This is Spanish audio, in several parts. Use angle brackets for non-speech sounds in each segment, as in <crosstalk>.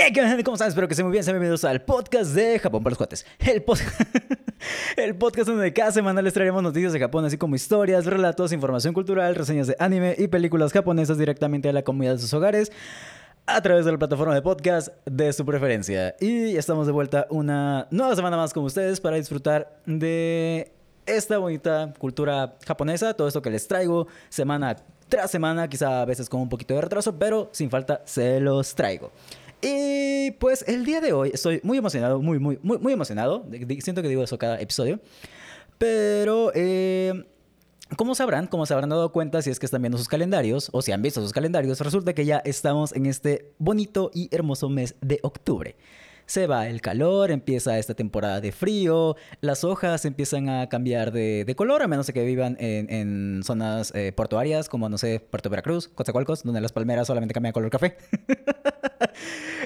Yeah, ¿cómo están? Espero que estén muy bien. Sean bienvenidos al podcast de Japón para los cuates. El, <laughs> el podcast donde cada semana les traeremos noticias de Japón, así como historias, relatos, información cultural, reseñas de anime y películas japonesas directamente a la comunidad de sus hogares a través de la plataforma de podcast de su preferencia. Y estamos de vuelta una nueva semana más con ustedes para disfrutar de esta bonita cultura japonesa, todo esto que les traigo semana tras semana, quizá a veces con un poquito de retraso, pero sin falta se los traigo. Y pues el día de hoy estoy muy emocionado, muy, muy, muy, muy emocionado. Siento que digo eso cada episodio. Pero, eh, como sabrán, como se habrán dado cuenta si es que están viendo sus calendarios o si han visto sus calendarios, resulta que ya estamos en este bonito y hermoso mes de octubre se va el calor, empieza esta temporada de frío, las hojas empiezan a cambiar de, color, a menos de que vivan en, zonas eh, portuarias como, no sé, Puerto Veracruz, Coatzacoalcos, donde las palmeras solamente cambian color café. <laughs>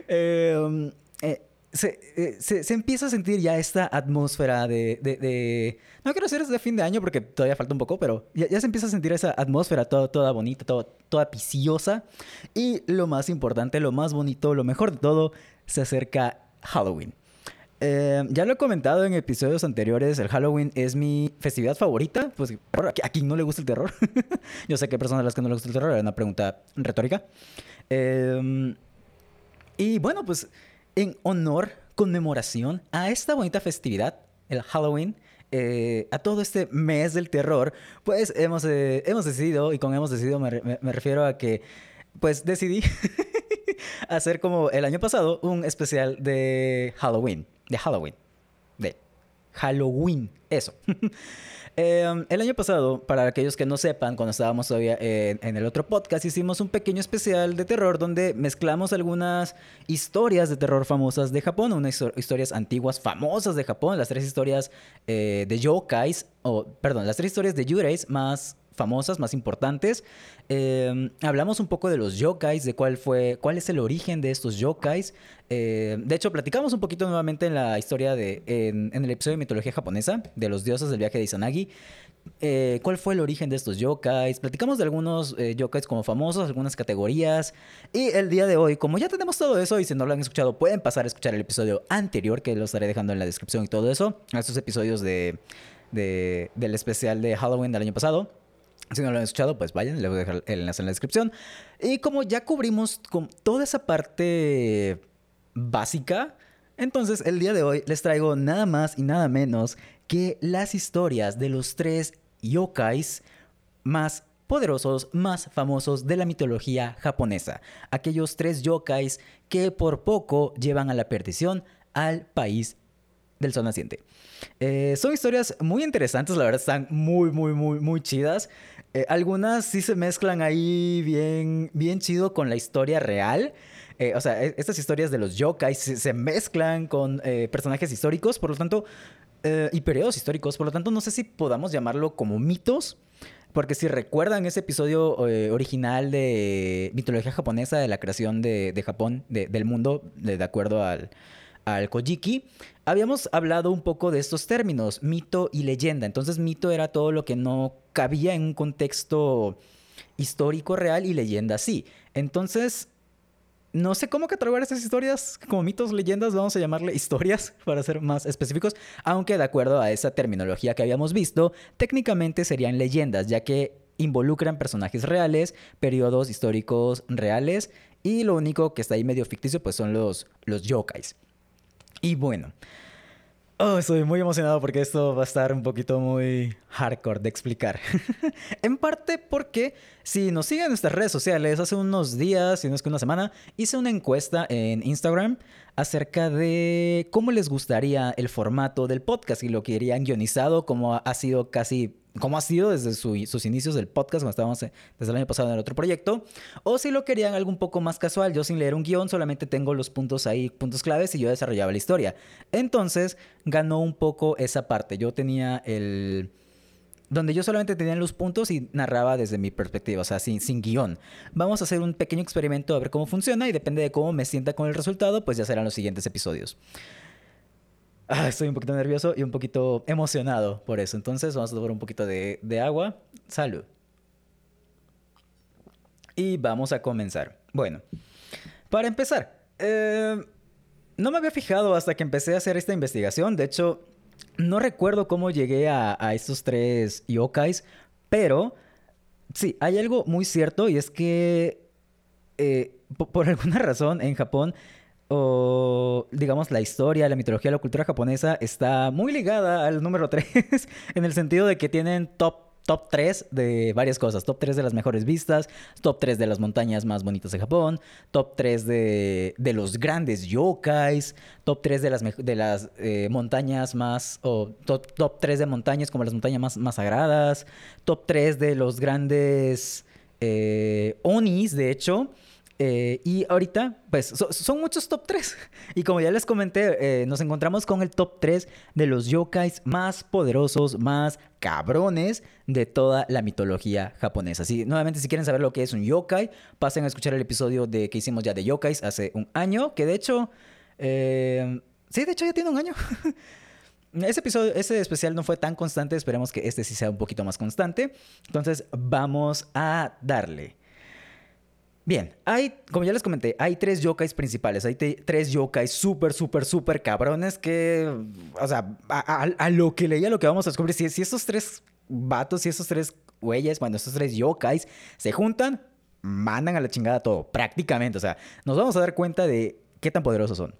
Em, eh, eh, se, se, empieza a sentir ya esta atmósfera de, No quiero decir de fin de año porque todavía falta un poco, pero ya, se empieza a sentir esa atmósfera toda, toda bonita, toda, toda piciosa. Y lo más importante, lo más bonito, lo mejor de todo, se acerca Halloween. Eh, ya lo he comentado en episodios anteriores, el Halloween es mi festividad favorita. Pues a quién no le gusta el terror. <laughs> Yo sé que hay personas a las que no le gusta el terror, era una pregunta retórica. Em, y bueno, pues en honor, conmemoración a esta bonita festividad, el Halloween, eh, a todo este mes del terror, pues hemos, eh, hemos decidido, y con hemos decidido me, me refiero a que, pues decidí <laughs> <laughs> hacer como el año pasado un especial de Halloween. De Halloween. De Halloween. Eso. <laughs> Em, el año pasado, para aquellos que no sepan, cuando estábamos todavía en, el otro podcast, hicimos un pequeño especial de terror donde mezclamos algunas historias de terror famosas de Japón, unas historias antiguas famosas de Japón, las tres historias eh, de yokais, o perdón, las tres historias de yureis más famosas, más importantes. Em, hablamos un poco de los yokais, de cuál fue, cuál es el origen de estos yokais. Em, de hecho, platicamos un poquito nuevamente en la historia de, en, el episodio de mitología japonesa, de los dioses del viaje de Izanagi. Eh, cuál fue el origen de estos yokais. Platicamos de algunos eh, yokais como famosos, algunas categorías. Y el día de hoy, como ya tenemos todo eso, y si no lo han escuchado, pueden pasar a escuchar el episodio anterior, que lo estaré dejando en la descripción y todo eso. Estos episodios de, del especial de Halloween del año pasado. Si no lo han escuchado, pues vayan, les voy a dejar el enlace en la descripción. Y como ya cubrimos con toda esa parte básica, entonces el día de hoy les traigo nada más y nada menos que las historias de los tres yokais más poderosos, más famosos de la mitología japonesa. Aquellos tres yokais que por poco llevan a la perdición al país del sol naciente. Eh, son historias muy interesantes, la verdad están muy, muy, muy, muy chidas. Eh, algunas sí se mezclan ahí bien, bien chido con la historia real. Eh, o sea, e, estas historias de los yokai se, mezclan con personajes históricos, por lo tanto, y periodos históricos, por lo tanto, no sé si podamos llamarlo como mitos. Porque si recuerdan ese episodio original de mitología japonesa, de la creación de, Japón, del mundo, de acuerdo al, al Kojiki, habíamos hablado un poco de estos términos, mito y leyenda. Entonces, mito era todo lo que no cabía en un contexto histórico real y leyenda sí. Entonces, no sé cómo catalogar estas historias como mitos, leyendas, vamos a llamarle historias <laughs> para ser más específicos, aunque de acuerdo a esa terminología que habíamos visto, técnicamente serían leyendas, ya que involucran personajes reales, periodos históricos reales, y lo único que está ahí medio ficticio pues son los, los yokais. Y bueno, oh, estoy muy emocionado porque esto va a estar un poquito muy hardcore de explicar. <laughs> en parte porque si nos siguen en nuestras redes sociales, hace unos días, si no es que una semana, hice una encuesta en Instagram acerca de cómo les gustaría el formato del podcast y lo querían guionizado, como ha sido casi como ha sido desde sus inicios del podcast, cuando estábamos desde el año pasado en el otro proyecto, o si lo querían algo un poco más casual, yo sin leer un guion, solamente tengo los puntos ahí, puntos claves, y yo desarrollaba la historia. Entonces, ganó un poco esa parte. Yo tenía el... Donde yo solamente tenía los puntos y narraba desde mi perspectiva, o sea, sin, sin guion. Vamos a hacer un pequeño experimento a ver cómo funciona y depende de cómo me sienta con el resultado, pues ya serán los siguientes episodios. Ah, estoy un poquito nervioso y un poquito emocionado por eso. Entonces vamos a tomar un poquito de, agua. Salud. Y vamos a comenzar. Bueno, para empezar, eh, no me había fijado hasta que empecé a hacer esta investigación. De hecho, no recuerdo cómo llegué a, estos tres yokais, pero sí, hay algo muy cierto y es que eh, por <laughs> alguna razón en Japón o digamos la historia, la mitología, la cultura japonesa está muy ligada al número <laughs> 3 en el sentido de que tienen top top 3 de varias cosas. Top 3 de las mejores vistas, top 3 de las montañas más bonitas de Japón, top 3 de, los grandes yokais, top 3 de las, de las eh, montañas más, o top, top, 3 de montañas como las montañas más, más sagradas, top 3 de los grandes eh, onis, de hecho. Eh, y ahorita, pues son muchos top 3. <laughs> Y como ya les comenté, eh, nos encontramos con el top 3 de los yokais más poderosos, más cabrones de toda la mitología japonesa. Así, nuevamente, si quieren saber lo que es un yokai, pasen a escuchar el episodio de, que hicimos ya de yokais hace un año, que de hecho... Eh, sí, de hecho ya tiene un año. <laughs> Ese episodio, ese especial no fue tan constante, esperemos que este sí sea un poquito más constante. Entonces, vamos a darle. Bien, hay, como ya les comenté, hay tres yokais principales. Hay tres yokais súper, súper, súper cabrones que, o sea, a, lo que leía, lo que vamos a descubrir, si, si estos tres vatos, si estos tres güeyes, bueno, estos tres yokais se juntan, mandan a la chingada todo, prácticamente. O sea, nos vamos a dar cuenta de qué tan poderosos son.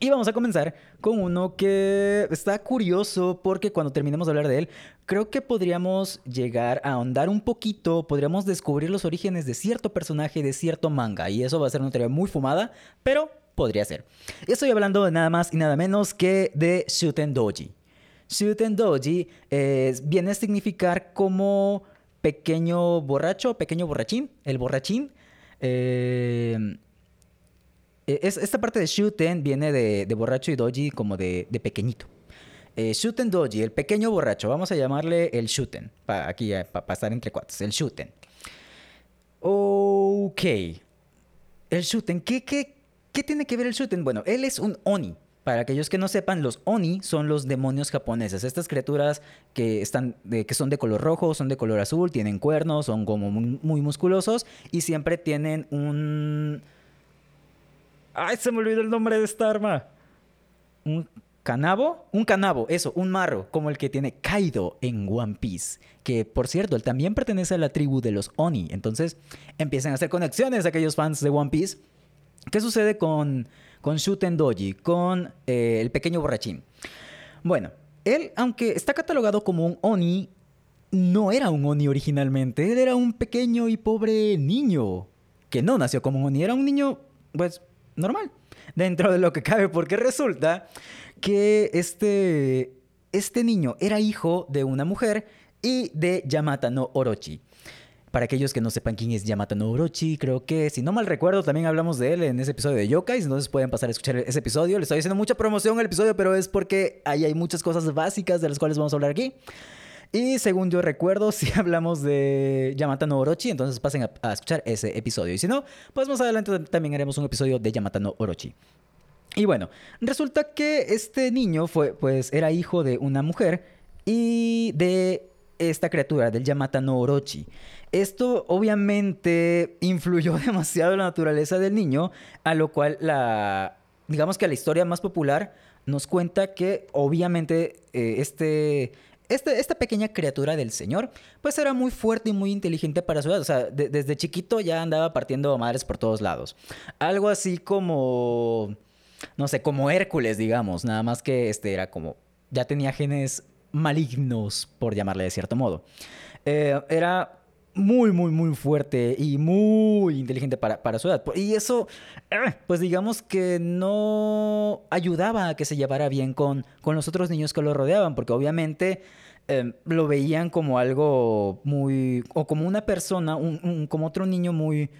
Y vamos a comenzar con uno que está curioso porque cuando terminemos de hablar de él, creo que podríamos llegar a ahondar un poquito, podríamos descubrir los orígenes de cierto personaje de cierto manga. Y eso va a ser una teoría muy fumada, pero podría ser. Estoy hablando de nada más y nada menos que de Shuten Doji. Shuten Doji eh, viene a significar como pequeño borracho, pequeño borrachín, el borrachín. Eh, eh, esta parte de Shuten viene de, borracho y doji como de, pequeñito. Eh, shuten doji, el pequeño borracho, vamos a llamarle el Shuten, para aquí para estar entre cuatro, el Shuten. Ok. El Shuten, ¿qué, qué, qué tiene que ver el Shuten? Bueno, él es un Oni. Para aquellos que no sepan, los Oni son los demonios japoneses. Estas criaturas que, están que son de color rojo, son de color azul, tienen cuernos, son como muy musculosos y siempre tienen un Ay, se me olvidó el nombre de esta arma. Un canabo, un canabo, eso, un marro, como el que tiene Kaido en One Piece. Que por cierto, él también pertenece a la tribu de los Oni. Entonces empiezan a hacer conexiones aquellos fans de One Piece. ¿Qué sucede con, con Shuten Doji, con eh, el pequeño borrachín? Bueno, él, aunque está catalogado como un Oni, no era un Oni originalmente. Él era un pequeño y pobre niño que no nació como un Oni. Era un niño, pues, normal, dentro de lo que cabe, porque resulta que este, este niño era hijo de una mujer y de Yamata no Orochi. Para aquellos que no sepan quién es Yamata no Orochi, creo que, si no mal recuerdo, también hablamos de él en ese episodio de Yokais, entonces pueden pasar a escuchar ese episodio. Le estoy haciendo mucha promoción al episodio, pero es porque ahí hay muchas cosas básicas de las cuales vamos a hablar aquí. Y según yo recuerdo, <laughs> si hablamos de Yamata no Orochi, entonces pasen a, escuchar ese episodio. Y si no, pues más adelante también haremos un episodio de Yamata no Orochi. Y bueno, resulta que este niño fue, pues, era hijo de una mujer y de esta criatura, del Yamata no Orochi. Esto obviamente influyó <laughs> demasiado en la naturaleza del niño, a lo cual la, digamos que la historia más popular nos cuenta que obviamente eh, este, este, esta pequeña criatura del señor, pues era muy fuerte y muy inteligente para su edad. O sea, desde chiquito ya andaba partiendo madres por todos lados. Algo así como, no sé, como Hércules, digamos. Nada más que este era como, ya tenía genes malignos, por llamarle de cierto modo. Eh, era muy, muy, muy fuerte y muy inteligente para, para su edad. Y eso, eh, pues digamos que no ayudaba a que se llevara bien con, con los otros niños que lo rodeaban, porque obviamente em, lo veían como algo muy, o como una persona, un, como otro niño muy,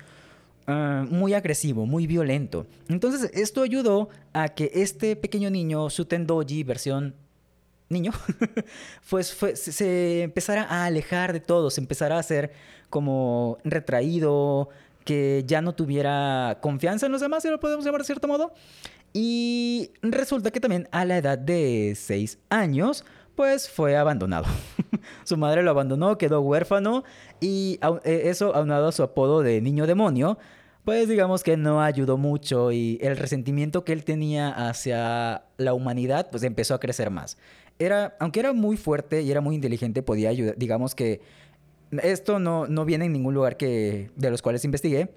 eh, muy agresivo, muy violento. Entonces, esto ayudó a que este pequeño niño, Sutendoji, versión niño, <laughs> pues se, empezara a alejar de todo, se empezara a hacer como retraído, que ya no tuviera confianza en los demás, si lo podemos llamar de cierto modo. Y resulta que también a la edad de 6 años, pues fue abandonado. <laughs> su madre lo abandonó, quedó huérfano y eh, eso aunado a su apodo de niño demonio, pues digamos que no ayudó mucho y el resentimiento que él tenía hacia la humanidad pues empezó a crecer más. Era, aunque era muy fuerte y era muy inteligente, podía ayudar, digamos que esto no, no viene en ningún lugar que, de los cuales investigué,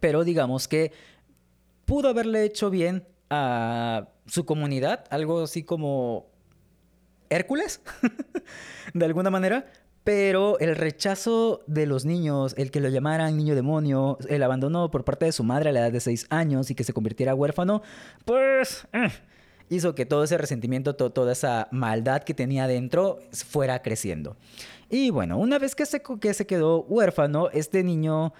pero digamos que pudo haberle hecho bien a su comunidad, algo así como Hércules, <laughs> de alguna manera, pero el rechazo de los niños, el que lo llamaran niño demonio, el abandono por parte de su madre a la edad de 6 años y que se convirtiera huérfano, pues eh, hizo que todo ese resentimiento, toda esa maldad que tenía dentro fuera creciendo. Y bueno, una vez que se, que se quedó huérfano, este niño,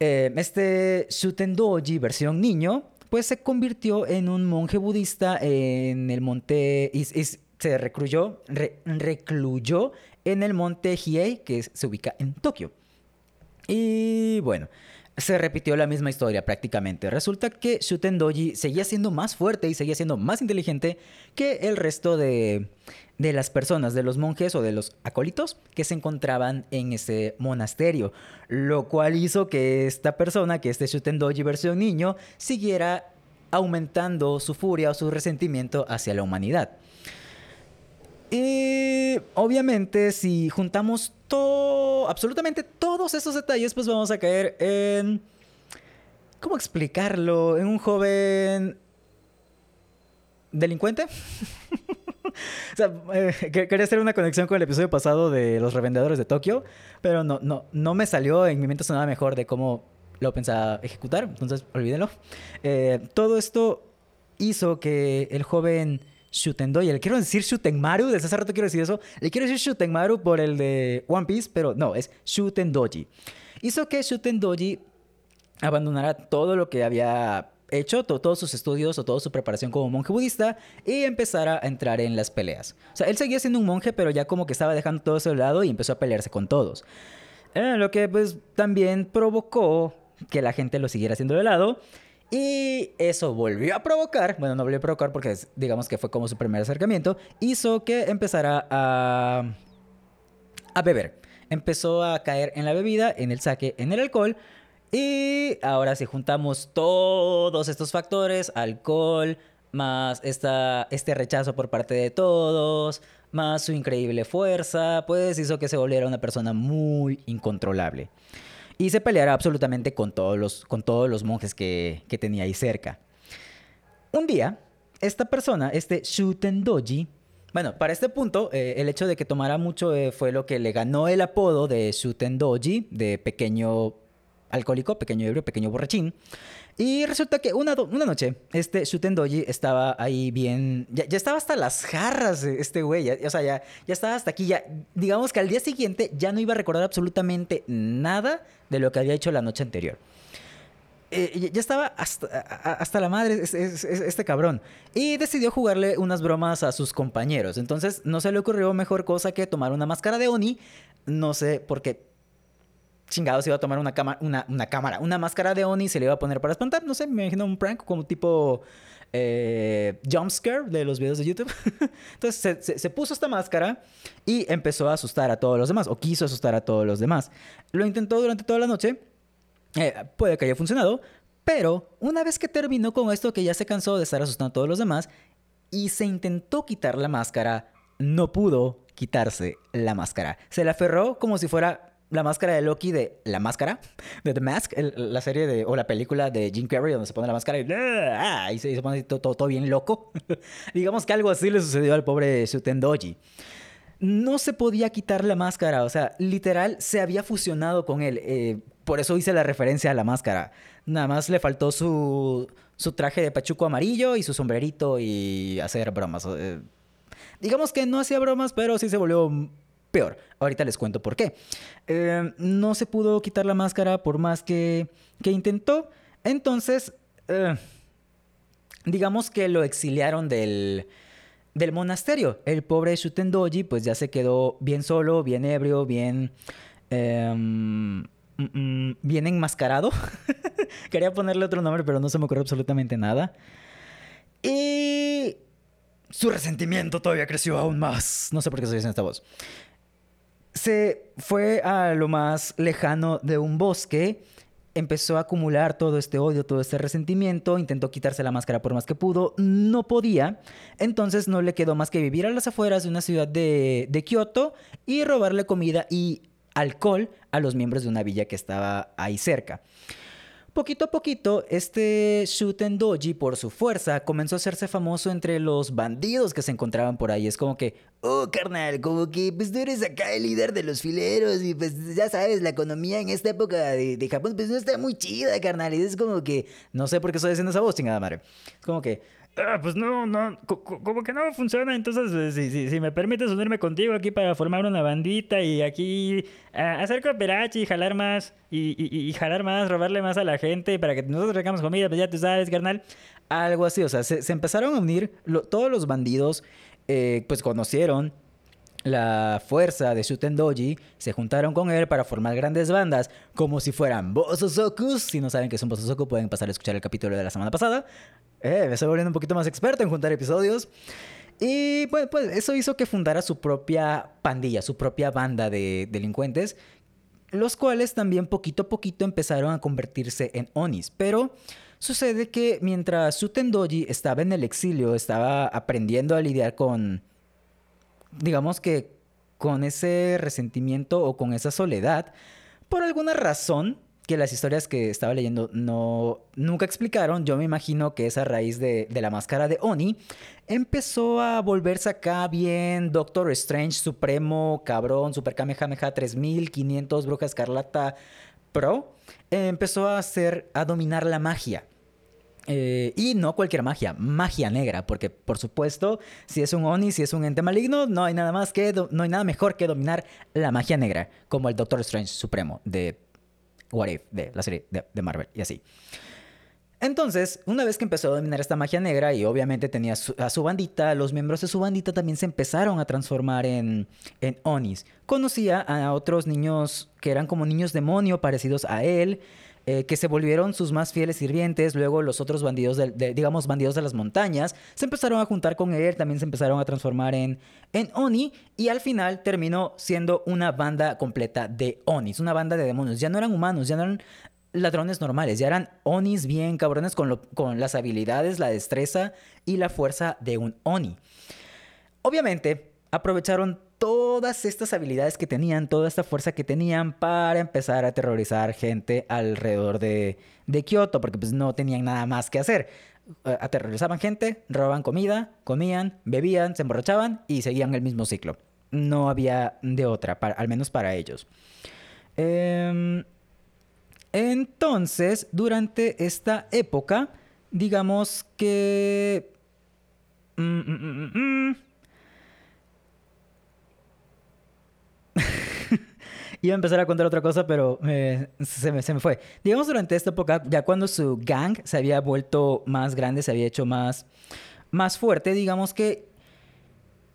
eh, este Shutendoji versión niño, pues se convirtió en un monje budista en el monte se recluyó, recluyó en el monte Hiei, que se ubica en Tokio. Y bueno, se repitió la misma historia prácticamente. Resulta que Shuten Doji seguía siendo más fuerte y seguía siendo más inteligente que el resto de, de las personas, de los monjes o de los acólitos que se encontraban en ese monasterio. Lo cual hizo que esta persona, que este Shuten Doji versión niño, siguiera aumentando su furia o su resentimiento hacia la humanidad. Y obviamente si juntamos todo, absolutamente todos esos detalles, pues vamos a caer en... ¿Cómo explicarlo? En un joven delincuente. <laughs> o sea, eh, quería hacer una conexión con el episodio pasado de los revendedores de Tokio, pero no, no, no me salió, en mi mente sonaba mejor de cómo lo pensaba ejecutar, entonces olvídenlo. Eh, todo esto hizo que el joven Shutendoji. Le quiero decir Shutenmaru, desde hace rato quiero decir eso. Le quiero decir Shutenmaru por el de One Piece, pero no, es Shutendoji. Hizo que Shutendoji abandonara todo lo que había hecho, todos sus estudios o toda su preparación como monje budista y empezara a entrar en las peleas. O sea, él seguía siendo un monje, pero ya como que estaba dejando todo eso de lado y empezó a pelearse con todos. Eh, lo que pues también provocó que la gente lo siguiera haciendo de lado y eso volvió a provocar, bueno, no volvió a provocar porque digamos que fue como su primer acercamiento, hizo que empezara a, a beber. Empezó a caer en la bebida, en el saque, en el alcohol. Y ahora si juntamos todos estos factores, alcohol, más esta, este rechazo por parte de todos, más su increíble fuerza, pues hizo que se volviera una persona muy incontrolable y se peleara absolutamente con todos los, con todos los monjes que, tenía ahí cerca. Un día, esta persona, este Shutendoji, bueno, para este punto, eh, el hecho de que tomara mucho eh, fue lo que le ganó el apodo de Shutendoji, de pequeño alcohólico, pequeño ebrio, pequeño borrachín. Y resulta que una, noche, este Shutendoji estaba ahí bien. Ya, estaba hasta las jarras, este güey. o sea, ya, ya estaba hasta aquí. Ya, digamos que al día siguiente ya no iba a recordar absolutamente nada de lo que había hecho la noche anterior. Eh, ya estaba hasta, hasta la madre este cabrón. Y decidió jugarle unas bromas a sus compañeros. Entonces no se le ocurrió mejor cosa que tomar una máscara de Oni. No sé por qué chingados iba a tomar una, una, una cámara, una máscara de Oni se le iba a poner para espantar. No sé, me imagino un prank como tipo eh, jumpscare de los videos de YouTube. <laughs> Entonces se, puso esta máscara y empezó a asustar a todos los demás, o quiso asustar a todos los demás. Lo intentó durante toda la noche. Eh, puede que haya funcionado, pero una vez que terminó con esto, que ya se cansó de estar asustando a todos los demás, y se intentó quitar la máscara, no pudo quitarse la máscara. Se la aferró como si fuera la máscara de Loki de La Máscara, de The Mask, la serie de, o la película de Jim Carrey donde se pone la máscara y, ¡ah! se, pone todo, bien loco. <laughs> Digamos que algo así le sucedió al pobre Sutendoji. No se podía quitar la máscara, o sea, literal se había fusionado con él. Eh, por eso hice la referencia a la máscara. Nada más le faltó su, su traje de pachuco amarillo y su sombrerito y hacer bromas. Eh, digamos que no hacía bromas, pero sí se volvió peor. Ahorita les cuento por qué. Eh, no se pudo quitar la máscara por más que, que intentó. Entonces, eh, digamos que lo exiliaron del, del monasterio. El pobre Shutendoji pues ya se quedó bien solo, bien ebrio, bien... Em, mm, mm, bien enmascarado. <laughs> Quería ponerle otro nombre, pero no se me ocurrió absolutamente nada. Y su resentimiento todavía creció aún más. No sé por qué estoy haciendo esta voz se fue a lo más lejano de un bosque empezó a acumular todo este odio, todo este resentimiento, intentó quitarse la máscara por más que pudo, no podía, entonces no le quedó más que vivir a las afueras de una ciudad de, de Kioto y robarle comida y alcohol a los miembros de una villa que estaba ahí cerca. Poquito a poquito, este Shuten Doji, por su fuerza, comenzó a hacerse famoso entre los bandidos que se encontraban por ahí. Es como que, oh, carnal, como que pues tú eres acá el líder de los fileros y pues ya sabes, la economía en esta época de, Japón pues no está muy chida, carnal. Y es como que, no sé por qué estoy haciendo esa voz, chingada madre. Es como que, Ah, pues no, no, como que no funciona. Entonces, eh, si, si, si, me permites unirme contigo aquí para formar una bandita y aquí ah, hacer cooperachi y jalar más, y, y, jalar más, robarle más a la gente para que nosotros regamos comida, pues ya tú sabes, carnal. Algo así, o sea, se, empezaron a unir, todos los bandidos, eh, pues conocieron la fuerza de Shuten Doji se juntaron con él para formar grandes bandas, como si fueran Bososokus. Si no saben qué es un Bososoku, pueden pasar a escuchar el capítulo de la semana pasada. Eh, me estoy volviendo un poquito más experto en juntar episodios. Y pues, pues eso hizo que fundara su propia pandilla, su propia banda de delincuentes, los cuales también poquito a poquito empezaron a convertirse en Onis. Pero sucede que mientras Shuten Doji estaba en el exilio, estaba aprendiendo a lidiar con digamos que con ese resentimiento o con esa soledad, por alguna razón que las historias que estaba leyendo no nunca explicaron, yo me imagino que esa raíz de, la máscara de Oni empezó a volverse acá bien Doctor Strange, Supremo, Cabrón, Super Kamehameha 3500, Bruja Escarlata Pro, empezó a hacer, a dominar la magia. Eh, y no cualquier magia, magia negra, porque por supuesto, si es un Oni, si es un ente maligno, no hay nada más que, no hay nada mejor que dominar la magia negra, como el Doctor Strange Supremo de What If, de la serie de, Marvel y así. Entonces, una vez que empezó a dominar esta magia negra y obviamente tenía a su bandita, los miembros de su bandita también se empezaron a transformar en, en Onis. Conocía a otros niños que eran como niños demonio parecidos a él. Eh, que se volvieron sus más fieles sirvientes. Luego los otros bandidos, de, digamos, bandidos de las montañas, se empezaron a juntar con él, también se empezaron a transformar en, en Oni y al final terminó siendo una banda completa de Onis, una banda de demonios. Ya no eran humanos, ya no eran ladrones normales, ya eran Onis bien cabrones con, con las habilidades, la destreza y la fuerza de un Oni. Obviamente, aprovecharon todas estas habilidades que tenían, toda esta fuerza que tenían para empezar a aterrorizar gente alrededor de, de Kioto, porque pues no tenían nada más que hacer. Aterrorizaban gente, robaban comida, comían, bebían, se emborrachaban y seguían el mismo ciclo. No había de otra, al menos para ellos. Em, entonces, durante esta época, digamos que... Mm, mm, mm, <laughs> Iba a empezar a contar otra cosa, pero se, me, se, me, fue. Digamos, durante esta época, ya cuando su gang se había vuelto más grande, se había hecho más, más fuerte, digamos que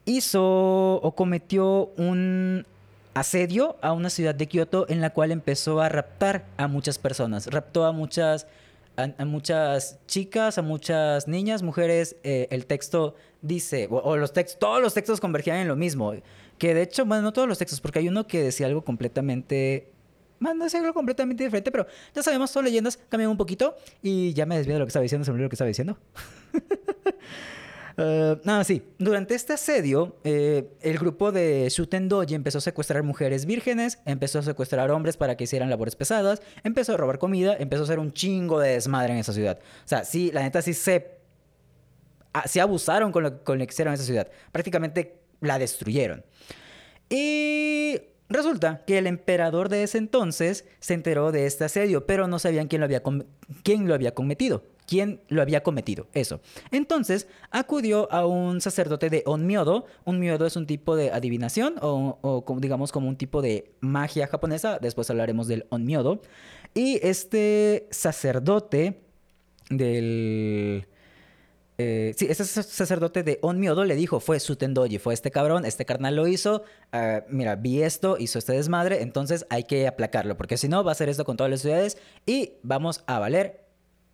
hizo o cometió un asedio a una ciudad de Kioto en la cual empezó a raptar a muchas personas. Raptó a muchas, a, muchas chicas, a muchas niñas, mujeres. Eh, el texto dice, o, los textos, todos los textos convergían en lo mismo. Que de hecho, bueno, no todos los textos, porque hay uno que decía algo completamente. Bueno, no decía algo completamente diferente, pero ya sabemos, todas leyendas cambian un poquito. Y ya me desvío de lo que estaba diciendo, se me olvidó lo que estaba diciendo. <laughs> Uh, sí. Durante este asedio, eh, el grupo de Shuten Doji empezó a secuestrar mujeres vírgenes, empezó a secuestrar hombres para que hicieran labores pesadas, empezó a robar comida, empezó a hacer un chingo de desmadre en esa ciudad. O sea, sí, la neta sí se. Ah, sí abusaron con lo que hicieron en esa ciudad. Prácticamente la destruyeron. Y resulta que el emperador de ese entonces se enteró de este asedio, pero no sabían quién lo había, quién lo había cometido. ¿Quién lo había cometido? Eso. Entonces acudió a un sacerdote de Onmyodo. Onmyodo es un tipo de adivinación o, digamos como un tipo de magia japonesa. Después hablaremos del Onmyodo. Y este sacerdote del eh, sí, ese sacerdote de Onmyodo le dijo, fue su tendoji, fue este cabrón, este carnal lo hizo, ah, mira, vi esto, hizo este desmadre, entonces hay que aplacarlo, porque si no va a hacer esto con todas las ciudades y vamos a valer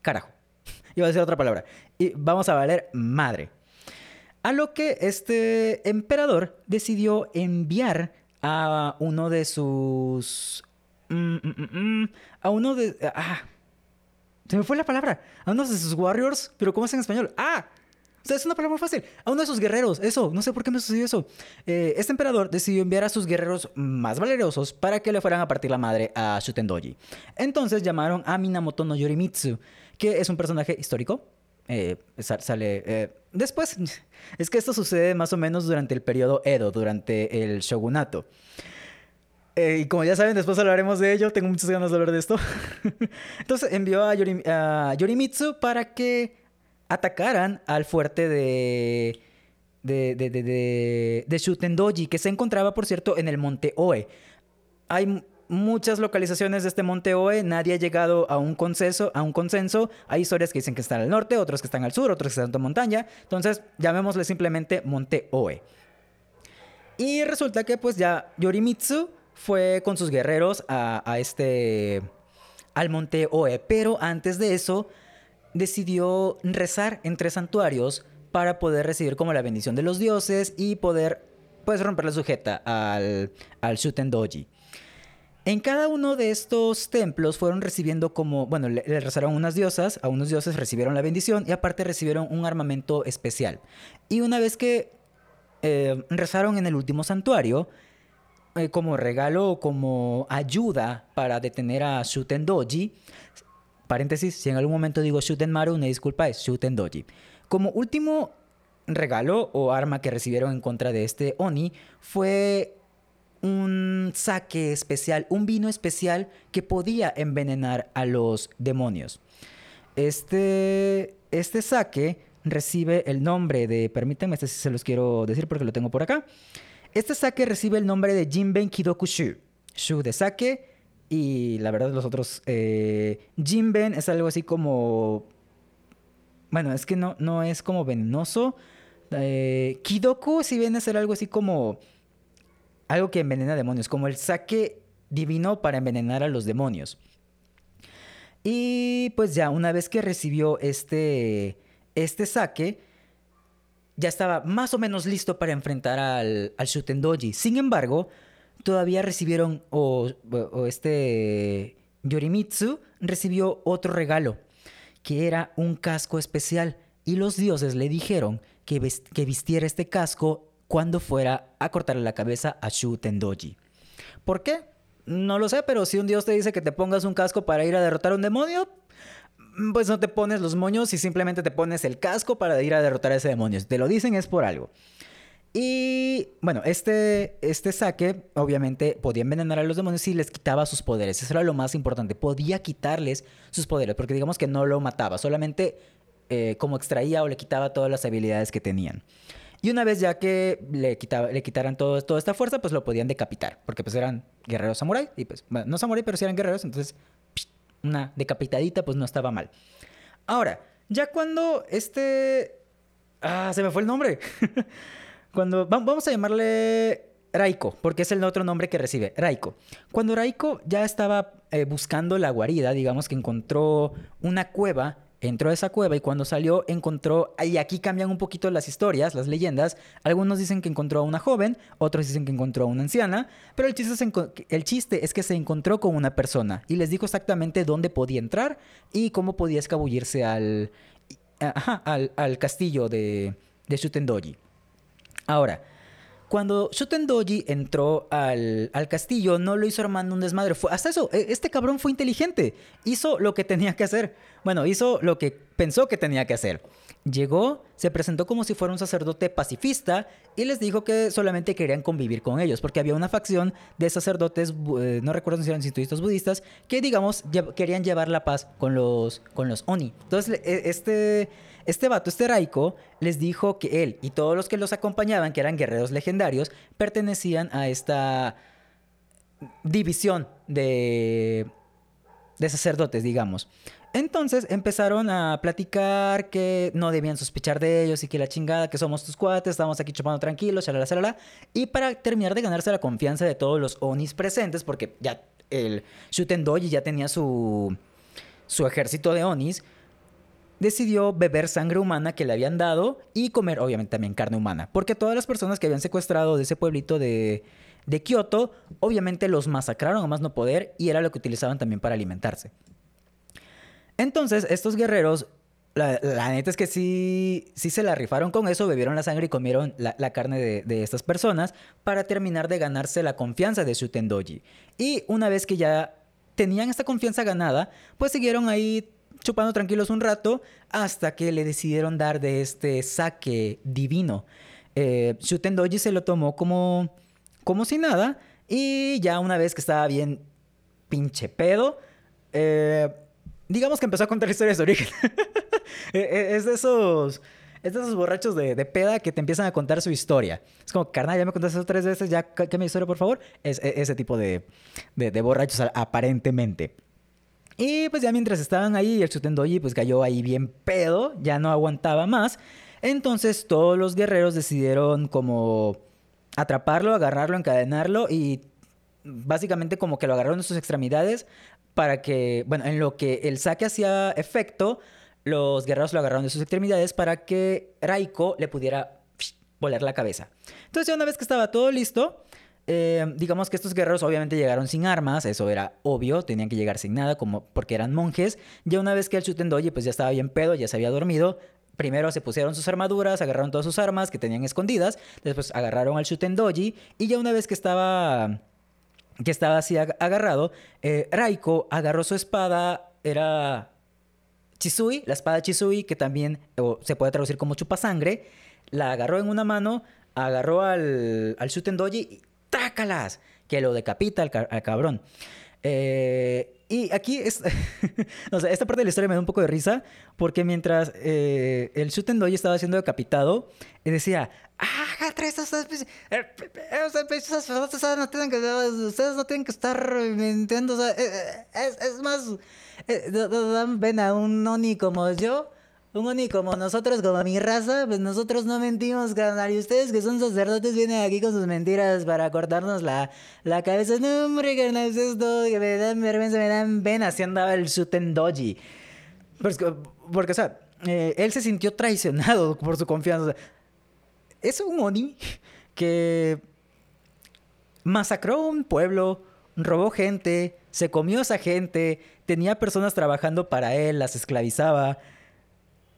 carajo. <laughs> Iba a decir otra palabra. Y vamos a valer madre. A lo que este emperador decidió enviar a uno de sus mm, mm, mm, a uno de... Ah, se me fue la palabra. A uno de sus warriors, pero ¿cómo es en español? Ah, o sea, es una palabra muy fácil. A uno de sus guerreros, eso, no sé por qué me sucedió eso. Eh, este emperador decidió enviar a sus guerreros más valerosos para que le fueran a partir la madre a Shutendoji. Entonces llamaron a Minamoto no Yorimitsu, que es un personaje histórico. Eh, sale eh, después. <laughs> Es que esto sucede más o menos durante el periodo Edo, durante el shogunato. Y como ya saben, después hablaremos de ello. Tengo muchas ganas de hablar de esto. <laughs> Entonces envió a, a Yorimitsu para que atacaran al fuerte de, de, de, de, de Shutendoji, que se encontraba, por cierto, en el monte Oe. Hay muchas localizaciones de este monte Oe, nadie ha llegado a un consenso, a un consenso. Hay historias que dicen que están al norte, otros que están al sur, otros que están en montaña. Entonces, llamémosle simplemente monte Oe. Y resulta que pues ya Yorimitsu fue con sus guerreros a, este al monte Oe, pero antes de eso decidió rezar en tres santuarios para poder recibir como la bendición de los dioses y poder pues romper la sujeta al, al Shuten Doji. En cada uno de estos templos fueron recibiendo como, bueno, le, rezaron unas diosas, a unos dioses recibieron la bendición y aparte recibieron un armamento especial. Y una vez que eh, rezaron en el último santuario, eh, como regalo o como ayuda para detener a Shuten Doji, Paréntesis, si en algún momento digo Shuten Maru, una disculpa, es Shuten Doji. Como último regalo o arma que recibieron en contra de este Oni fue un saque especial, un vino especial que podía envenenar a los demonios. Este, este saque recibe el nombre de, permítanme, este sí se los quiero decir porque lo tengo por acá. Este saque recibe el nombre de Jinben Kidoku Shu. Shu de saque y la verdad, los otros. Eh, Jinben es algo así como. Bueno, es que no, no es como venenoso. Eh, Kidoku, si viene a ser algo así como. Algo que envenena demonios, como el saque divino para envenenar a los demonios. Y pues ya, una vez que recibió este, este saque, ya estaba más o menos listo para enfrentar al, al Shutendoji. Sin embargo, todavía recibieron, o, este Yorimitsu recibió otro regalo, que era un casco especial. Y los dioses le dijeron que, que vistiera este casco cuando fuera a cortarle la cabeza a Shu Tendoji. ¿Por qué? No lo sé, pero si un dios te dice que te pongas un casco para ir a derrotar a un demonio, pues no te pones los moños y simplemente te pones el casco para ir a derrotar a ese demonio. Te lo dicen es por algo. Y bueno, este, este saque obviamente podía envenenar a los demonios y les quitaba sus poderes. Eso era lo más importante. Podía quitarles sus poderes, porque digamos que no lo mataba, solamente eh, como extraía o le quitaba todas las habilidades que tenían. Y una vez ya que le, quitaba, le quitaran todo, toda esta fuerza, pues lo podían decapitar, porque pues eran guerreros samurai, y pues, no samurai, pero sí eran guerreros, entonces una decapitadita pues no estaba mal. Ahora, ya cuando este... Ah, se me fue el nombre. <laughs> Cuando vamos a llamarle Raiko, porque es el otro nombre que recibe, Raiko. Cuando Raiko ya estaba eh, buscando la guarida, digamos que encontró una cueva, entró a esa cueva y cuando salió encontró, y aquí cambian un poquito las historias, las leyendas, algunos dicen que encontró a una joven, otros dicen que encontró a una anciana, pero el chiste es, el chiste es que se encontró con una persona y les dijo exactamente dónde podía entrar y cómo podía escabullirse al, al, castillo de, de Shutendoji. Ahora, cuando Shutendoji entró al, castillo, no lo hizo armando un desmadre. Fue, hasta eso, e, este cabrón fue inteligente. Hizo lo que tenía que hacer. Bueno, hizo lo que pensó que tenía que hacer. Llegó, se presentó como si fuera un sacerdote pacifista y les dijo que solamente querían convivir con ellos, porque había una facción de sacerdotes, eh, no recuerdo si eran institutos budistas, que digamos querían llevar la paz con los, con los Oni. Entonces, e, este este vato, este Raiko, les dijo que él y todos los que los acompañaban, que eran guerreros legendarios, pertenecían a esta división de, de sacerdotes, digamos. Entonces empezaron a platicar que no debían sospechar de ellos y que la chingada, que somos tus cuates, estamos aquí chupando tranquilos, shalala. Y para terminar de ganarse la confianza de todos los Onis presentes, porque ya el Shuten Doji ya tenía su, su ejército de Onis, decidió beber sangre humana que le habían dado y comer obviamente también carne humana. Porque todas las personas que habían secuestrado de ese pueblito de, de Kioto, obviamente los masacraron a más no poder y era lo que utilizaban también para alimentarse. Entonces, estos guerreros, la, neta es que sí, sí se la rifaron con eso, bebieron la sangre y comieron la, carne de, de, estas personas para terminar de ganarse la confianza de Shutendoji. Y una vez que ya tenían esta confianza ganada, pues siguieron ahí chupando tranquilos un rato hasta que le decidieron dar de este saque divino. Eh, Shutendoji se lo tomó como, como si nada y ya una vez que estaba bien pinche pedo, eh, digamos que empezó a contar historias de origen. <laughs> Eh, es de esos... Es de esos borrachos de, peda que te empiezan a contar su historia. Es como, carnal, ya me contaste eso tres veces, ya ¿qué mi historia, por favor. Es, e, ese tipo de, de, borrachos, aparentemente. Y pues ya mientras estaban ahí, el Chutendoji pues cayó ahí bien pedo, ya no aguantaba más. Entonces todos los guerreros decidieron como atraparlo, agarrarlo, encadenarlo y básicamente como que lo agarraron en sus extremidades para que, bueno, en lo que el saque hacía efecto, los guerreros lo agarraron de sus extremidades para que Raiko le pudiera volar la cabeza. Entonces ya una vez que estaba todo listo, eh, digamos que estos guerreros obviamente llegaron sin armas, eso era obvio, tenían que llegar sin nada, como porque eran monjes. Ya una vez que el Shutendoji pues ya estaba bien pedo, ya se había dormido, primero se pusieron sus armaduras, agarraron todas sus armas que tenían escondidas, después agarraron al Shutendoji y ya una vez que estaba que estaba así agarrado, eh, Raiko agarró su espada, era Chisui, la espada Chisui, que también se puede traducir como chupasangre, la agarró en una mano, agarró al, al Shutendoji Que lo decapita al, cabrón. Eh, y aquí <laughs> esta parte de la historia me da un poco de risa. Porque mientras eh, el Shutendoji estaba siendo decapitado, decía: ¡Ah, ustedes, no tienen que, ustedes no tienen que estar mintiendo. Eh, es, más. ven a un Oni como yo un Oni como nosotros, como mi raza, pues nosotros no mentimos, carnal. Y ustedes que son sacerdotes vienen aquí con sus mentiras para cortarnos la, la cabeza. No, hombre, carnal, es esto que me dan vergüenza, me dan pena. Así andaba el Shutendoji. Porque, porque, o sea, eh, él se sintió traicionado <laughs> por su confianza. es un Oni que masacró un pueblo, robó gente, se comió a esa gente, tenía personas trabajando para él, las esclavizaba.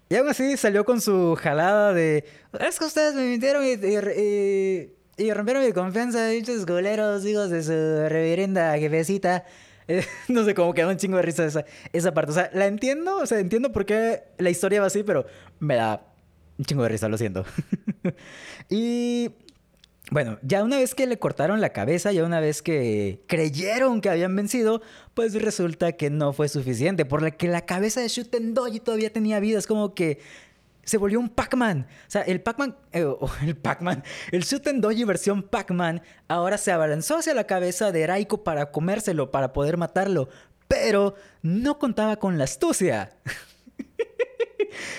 Y aún así salió con su jalada de. Es que ustedes me mintieron y, rompieron mi confianza, dichos goleros, hijos de su reverenda jefecita. <laughs> no sé cómo quedó un chingo de risa esa, esa parte. O sea, la entiendo, o sea, entiendo por qué la historia va así, pero me da un chingo de risa, lo siento. <laughs> y bueno, ya una vez que le cortaron la cabeza, ya una vez que creyeron que habían vencido, pues resulta que no fue suficiente, por la que la cabeza de Shutendoji todavía tenía vida. Es como que se volvió un Pac-Man. O sea, el Pac-Man, eh, <laughs> el Pac-Man, el Shutendoji versión Pac-Man, ahora se abalanzó hacia la cabeza de Raiko para comérselo, para poder matarlo. Pero no contaba con la astucia. <laughs>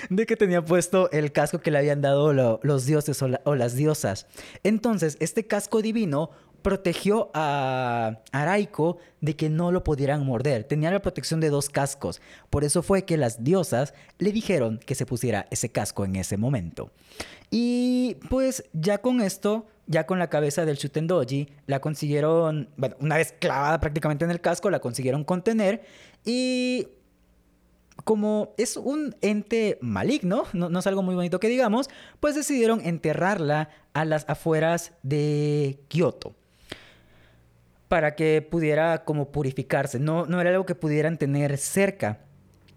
de que tenía puesto el casco que le habían dado los dioses o, las diosas. Entonces, este casco divino protegió a Araiko de que no lo pudieran morder. Tenía la protección de dos cascos. Por eso fue que las diosas le dijeron que se pusiera ese casco en ese momento. Y pues ya con esto, ya con la cabeza del Shutendoji, la consiguieron, bueno, una vez clavada prácticamente en el casco, la consiguieron contener y como es un ente maligno, no, es algo muy bonito que digamos, pues decidieron enterrarla a las afueras de Kioto para que pudiera como purificarse. No, no era algo que pudieran tener cerca.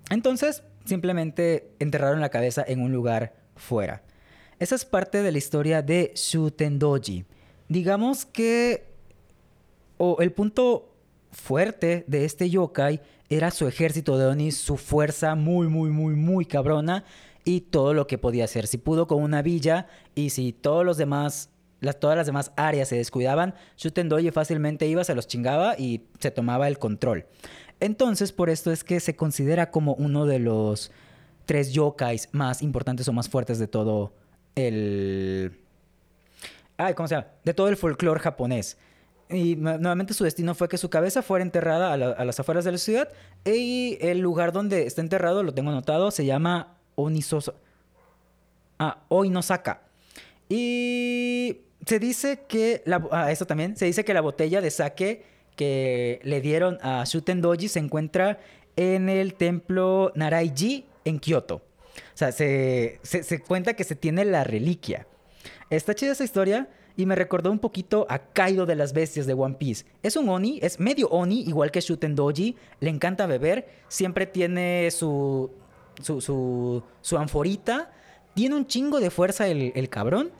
Entonces, simplemente enterraron la cabeza en un lugar fuera. Esa es parte de la historia de Shutendoji. Digamos que o el punto fuerte de este yokai era su ejército de Oni, su fuerza muy, muy, muy, muy cabrona y todo lo que podía hacer. Si pudo con una villa y si todos los demás, todas las demás áreas se descuidaban, Shutendoji fácilmente iba, se los chingaba y se tomaba el control. Entonces, por esto es que se considera como uno de los tres yokais más importantes o más fuertes de todo el... Ay, ¿cómo se llama? De todo el folclore japonés. Y nuevamente su destino fue que su cabeza fuera enterrada a, las afueras de la ciudad. Y el lugar donde está enterrado, lo tengo anotado, se llama Onisosa. Ah, Oinosaka. Y se dice que, la, ah, también, se dice que la botella de sake que le dieron a Shuten Doji se encuentra en el templo Naraiji en Kioto. O sea, se, se, se cuenta que se tiene la reliquia. Está chida esa historia y me recordó un poquito a Kaido de las bestias de One Piece. Es un Oni, es medio Oni, igual que Shuten Doji. Le encanta beber, siempre tiene su, su, su, su anforita. Tiene un chingo de fuerza el, el cabrón.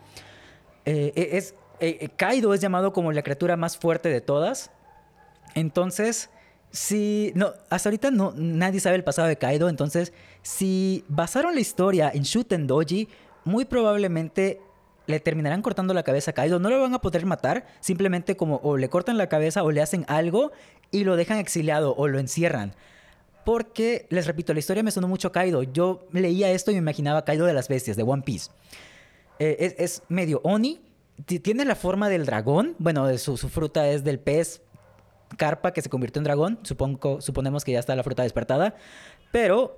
Eh, es, eh, Kaido es llamado como la criatura más fuerte de todas. Entonces, si. No, hasta ahorita no, nadie sabe el pasado de Kaido. Entonces, si basaron la historia en Shuten Doji, muy probablemente le terminarán cortando la cabeza a Kaido. No lo van a poder matar. Simplemente como o le cortan la cabeza o le hacen algo y lo dejan exiliado o lo encierran. Porque, les repito, la historia me sonó mucho a Kaido. Yo leía esto y me imaginaba Kaido de las bestias, de One Piece. Eh, es, medio Oni. Tiene la forma del dragón. Bueno, su, su, fruta es del pez carpa que se convirtió en dragón. Supongo, suponemos que ya está la fruta despertada. Pero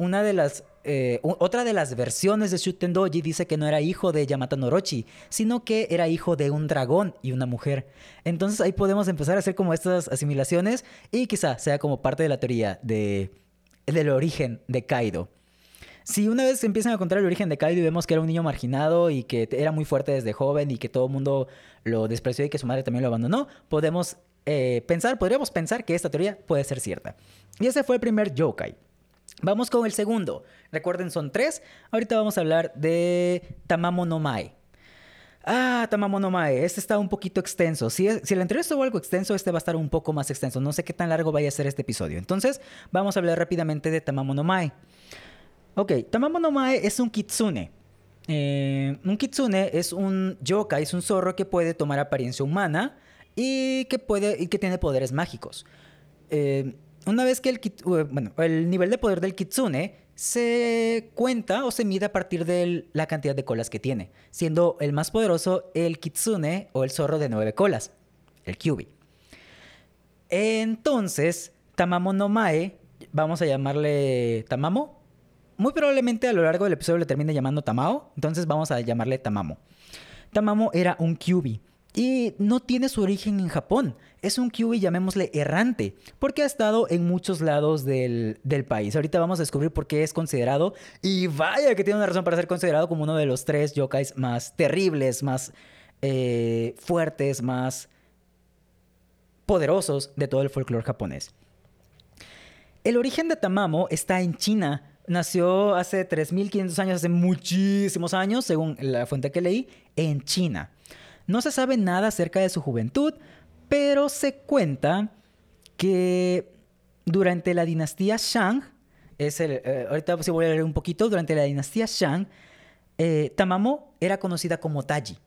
eh, otra de las versiones de Shuten Doji dice que no era hijo de Yamata Norochi, sino que era hijo de un dragón y una mujer. Entonces ahí podemos empezar a hacer como estas asimilaciones y quizá sea como parte de la teoría de, del origen de Kaido. Si una vez empiezan a contar el origen de Kaido y vemos que era un niño marginado y que era muy fuerte desde joven y que todo el mundo lo despreció y que su madre también lo abandonó, podemos eh, pensar, podríamos pensar que esta teoría puede ser cierta. Y ese fue el primer yokai. Vamos con el segundo. Recuerden, son tres. Ahorita vamos a hablar de Tamamo no. Ah, Tamamo no. Este está un poquito extenso. Si, el anterior estuvo algo extenso, este va a estar un poco más extenso. No sé qué tan largo vaya a ser este episodio. Entonces, vamos a hablar rápidamente de Tamamo no. Ok, Tamamo no es un kitsune. Eh, un kitsune es un yokai, es un zorro que puede tomar apariencia humana y que, puede, y que tiene poderes mágicos. Eh, una vez que el, bueno, el nivel de poder del kitsune se cuenta o se mide a partir de la cantidad de colas que tiene, siendo el más poderoso el kitsune o el zorro de nueve colas, el kyubi. Entonces, Tamamo no Mae, vamos a llamarle Tamamo. Muy probablemente a lo largo del episodio le termine llamando Tamao, entonces vamos a llamarle Tamamo. Tamamo era un kyubi y no tiene su origen en Japón. Es un QB, llamémosle errante, porque ha estado en muchos lados del, del, país. Ahorita vamos a descubrir por qué es considerado, y vaya que tiene una razón para ser considerado como uno de los tres yokais más terribles, más eh, fuertes, más poderosos de todo el folclore japonés. El origen de Tamamo está en China. Nació hace 3.500 años, hace muchísimos años, según la fuente que leí, en China. No se sabe nada acerca de su juventud, pero se cuenta que durante la dinastía Shang, es el, eh, ahorita voy a leer un poquito, durante la dinastía Shang, eh, Tamamo era conocida como Taji.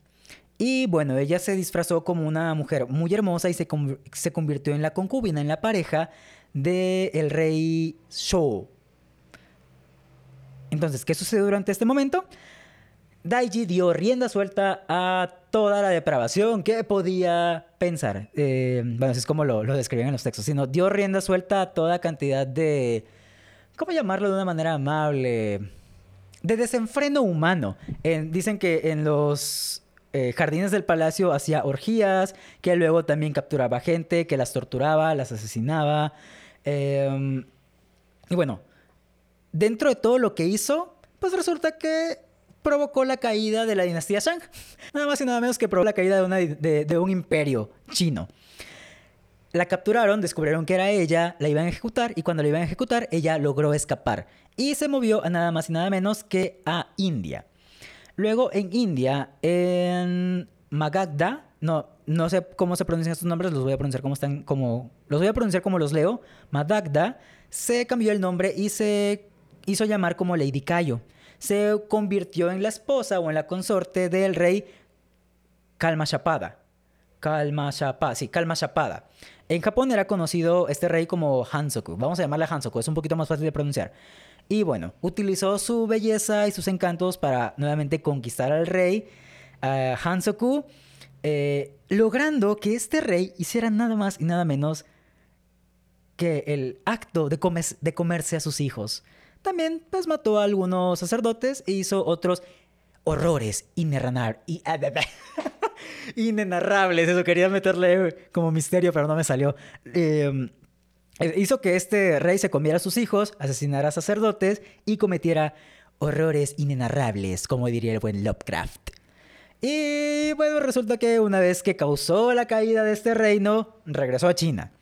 Y bueno, ella se disfrazó como una mujer muy hermosa y se, se convirtió en la concubina, en la pareja del el rey Shou. Entonces, ¿qué sucedió durante este momento? Daiji dio rienda suelta a toda la depravación que podía pensar. Eh, bueno, así es como lo, lo describen en los textos, sino dio rienda suelta a toda cantidad de... ¿Cómo llamarlo de una manera amable? De desenfreno humano. En, dicen que en los eh, jardines del palacio hacía orgías, que luego también capturaba gente, que las torturaba, las asesinaba. Eh, y bueno, dentro de todo lo que hizo, pues resulta que provocó la caída de la dinastía Shang. Nada más y nada menos que provocó la caída de, un imperio chino. La capturaron, descubrieron que era ella, la iban a ejecutar y cuando la iban a ejecutar ella logró escapar y se movió a nada más y nada menos que a India. Luego en India, en Magadha, no, no sé cómo se pronuncian estos nombres, los voy a pronunciar como están, como los voy a pronunciar como los leo. Magadha se cambió el nombre y se hizo llamar como Lady Cayo se convirtió en la esposa o en la consorte del rey Kalma Shapada. Kalma sí, Kalma. En Japón era conocido este rey como Hansoku. Vamos a llamarle Hansoku, es un poquito más fácil de pronunciar. Y bueno, utilizó su belleza y sus encantos para nuevamente conquistar al rey uh, Hansoku, eh, logrando que este rey hiciera nada más y nada menos que el acto de comerse a sus hijos. También pues mató a algunos sacerdotes e hizo otros horrores inenarrables. Y, <laughs> Inenarrables, eso quería meterle como misterio, pero no me salió. Eh, hizo que este rey se comiera a sus hijos, asesinara a sacerdotes y cometiera horrores inenarrables, como diría el buen Lovecraft. Y bueno, resulta que una vez que causó la caída de este reino, regresó a China.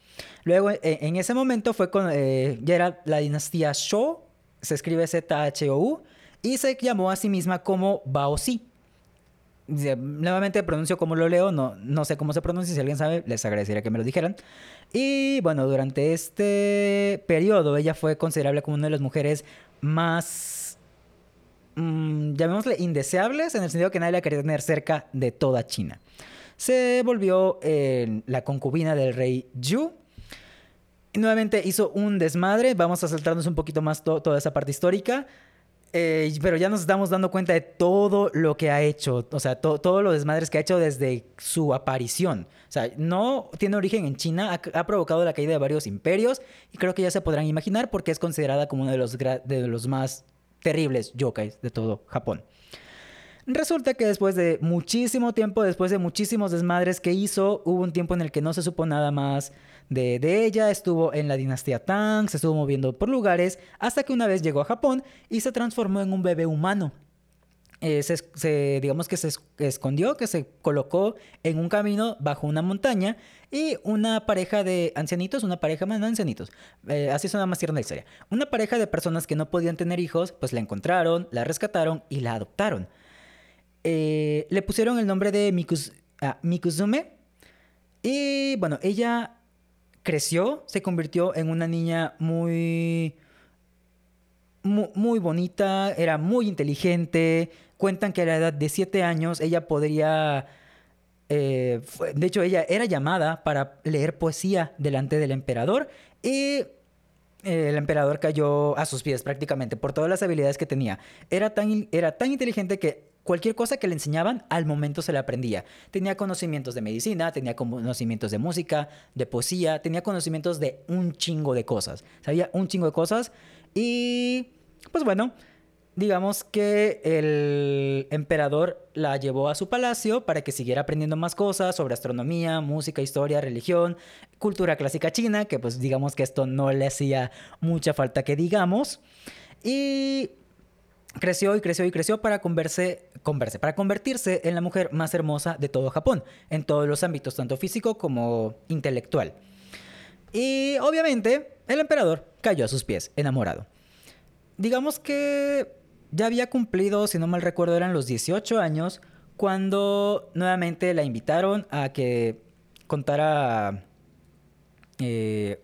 Luego, e, en ese momento fue con, eh, ya era la dinastía Zhou, se escribe Z-H-O-U, y se llamó a sí misma como Baozi. Nuevamente pronuncio como lo leo, no, no sé cómo se pronuncia, si alguien sabe, les agradecería que me lo dijeran. Y bueno, durante este periodo ella fue considerable como una de las mujeres más, mmm, llamémosle, indeseables, en el sentido que nadie la quería tener cerca de toda China. Se volvió eh, la concubina del rey Yu. Nuevamente hizo un desmadre, vamos a saltarnos un poquito más toda esa parte histórica. Eh, pero ya nos estamos dando cuenta de todo lo que ha hecho, o sea, todos los desmadres que ha hecho desde su aparición. O sea, no tiene origen en China, ha, provocado la caída de varios imperios y creo que ya se podrán imaginar porque es considerada como uno de los, de los más terribles yokais de todo Japón. Resulta que después de muchísimo tiempo, después de muchísimos desmadres que hizo, hubo un tiempo en el que no se supo nada más de, ella, estuvo en la dinastía Tang, se estuvo moviendo por lugares, hasta que una vez llegó a Japón y se transformó en un bebé humano. Eh, se, digamos que se escondió, que se colocó en un camino bajo una montaña y una pareja de ancianitos, una pareja, no ancianitos, eh, así suena más tierna la historia, una pareja de personas que no podían tener hijos, pues la encontraron, la rescataron y la adoptaron. Eh, le pusieron el nombre de Mikus, ah, Mikuzume. Y bueno, ella creció, se convirtió en una niña muy, muy, bonita, era muy inteligente. Cuentan que a la edad de 7 años ella podría... Eh, de hecho, ella era llamada para leer poesía delante del emperador y el emperador cayó a sus pies prácticamente por todas las habilidades que tenía. Era tan, era tan inteligente que cualquier cosa que le enseñaban, al momento se la aprendía. Tenía conocimientos de medicina, tenía conocimientos de música, de poesía, tenía conocimientos de un chingo de cosas. Sabía un chingo de cosas y pues bueno, digamos que el emperador la llevó a su palacio para que siguiera aprendiendo más cosas sobre astronomía, música, historia, religión, cultura clásica china, que pues digamos que esto no le hacía mucha falta que digamos. Y creció y creció y creció para converse, converse, para convertirse en la mujer más hermosa de todo Japón, en todos los ámbitos, tanto físico como intelectual. Y obviamente el emperador cayó a sus pies, enamorado. Digamos que ya había cumplido, si no mal recuerdo, eran los 18 años, cuando nuevamente la invitaron a que contara eh,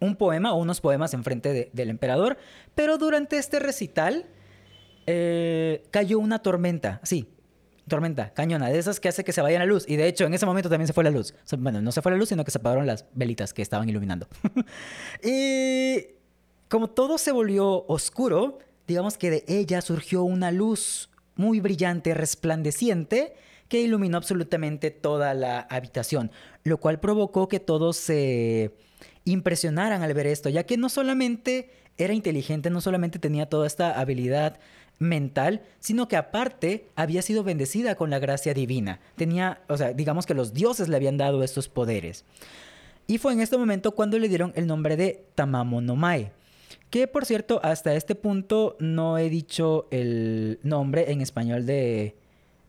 un poema o unos poemas en frente del emperador, pero durante este recital eh, cayó una tormenta, sí, tormenta, cañona, de esas que hace que se vaya la luz. Y de hecho, en ese momento también se fue la luz. Bueno, no se fue la luz, sino que se apagaron las velitas que estaban iluminando. <laughs> y como todo se volvió oscuro, digamos que de ella surgió una luz muy brillante, resplandeciente, que iluminó absolutamente toda la habitación, lo cual provocó que todos se impresionaran al ver esto, ya que no solamente era inteligente, no solamente tenía toda esta habilidad mental, sino que aparte había sido bendecida con la gracia divina. Tenía, o sea, digamos que los dioses le habían dado estos poderes. Y fue en este momento cuando le dieron el nombre de Tamamonomae. Que por cierto, hasta este punto no he dicho el nombre en español de,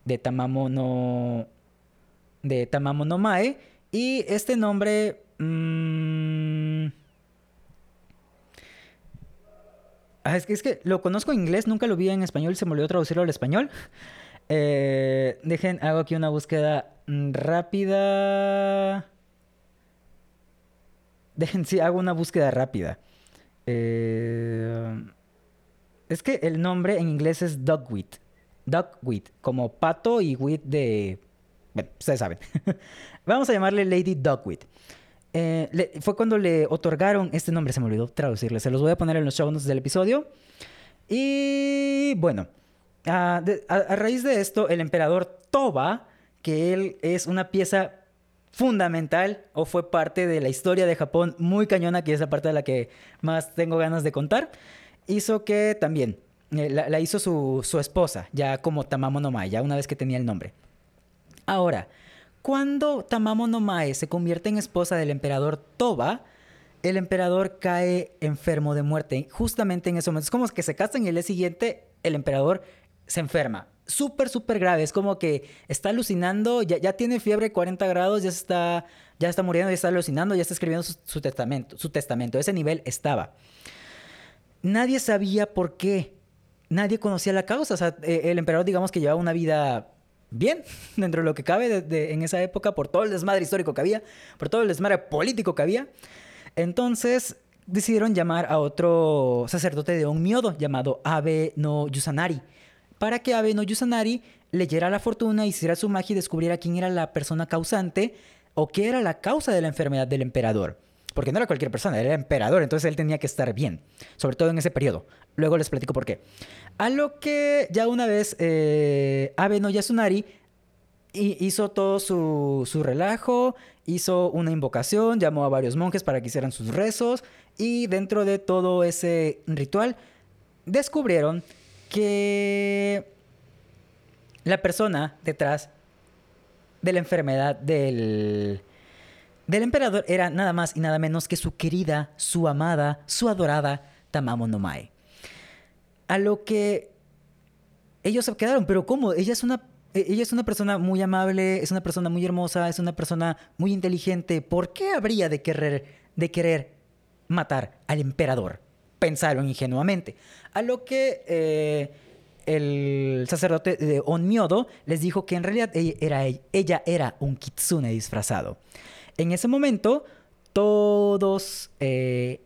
de Tamamono. de Tamamonomae. Y este nombre. Mmm, Ah, es, que, es que lo conozco en inglés, nunca lo vi en español se me olvidó traducirlo al español. Eh, dejen, hago aquí una búsqueda rápida. Dejen, sí, hago una búsqueda rápida. Eh, es que el nombre en inglés es Dogwit. Dogwit, como pato y wit de... Bueno, ustedes saben. <laughs> Vamos a llamarle Lady Dogwit. Eh, fue cuando le otorgaron este nombre, se me olvidó traducirle, se los voy a poner en los show notes del episodio. Y bueno, a, raíz de esto, el emperador Toba, que él es una pieza fundamental o fue parte de la historia de Japón muy cañona, que es la parte de la que más tengo ganas de contar, hizo que también eh, la, hizo su, esposa, ya como Tamamo no ya una vez que tenía el nombre. Ahora, cuando Tamamo no Mae se convierte en esposa del emperador Toba, el emperador cae enfermo de muerte justamente en ese momento. Es como que se casan y el día siguiente el emperador se enferma. Súper, súper grave. Es como que está alucinando, ya, ya tiene fiebre 40 grados, ya está, ya está muriendo, ya está alucinando, ya está escribiendo su, testamento. Su testamento. Ese nivel estaba. Nadie sabía por qué. Nadie conocía la causa. O sea, eh, el emperador, digamos que llevaba una vida bien, <laughs> dentro de lo que cabe de, en esa época, por todo el desmadre histórico que había, por todo el desmadre político que había. Entonces decidieron llamar a otro sacerdote de un miodo llamado Abe no Yusanari para que Abe no Yusanari leyera la fortuna, hiciera su magia y descubriera quién era la persona causante o qué era la causa de la enfermedad del emperador. Porque no era cualquier persona, era emperador, entonces él tenía que estar bien, sobre todo en ese periodo. Luego les platico por qué. A lo que ya una vez eh, Abe no Yasunari hizo todo su, su, relajo, hizo una invocación, llamó a varios monjes para que hicieran sus rezos y dentro de todo ese ritual descubrieron que la persona detrás de la enfermedad del, del emperador era nada más y nada menos que su querida, su amada, su adorada Tamamo no Mae. A lo que ellos se quedaron, pero ¿cómo? Ella es una ella es una persona muy amable, es una persona muy hermosa, es una persona muy inteligente. ¿Por qué habría de querer, de querer matar al emperador? Pensaron ingenuamente. A lo que eh, el sacerdote de Onmyodo les dijo que en realidad ella era, ella era un kitsune disfrazado. En ese momento, todos... Eh,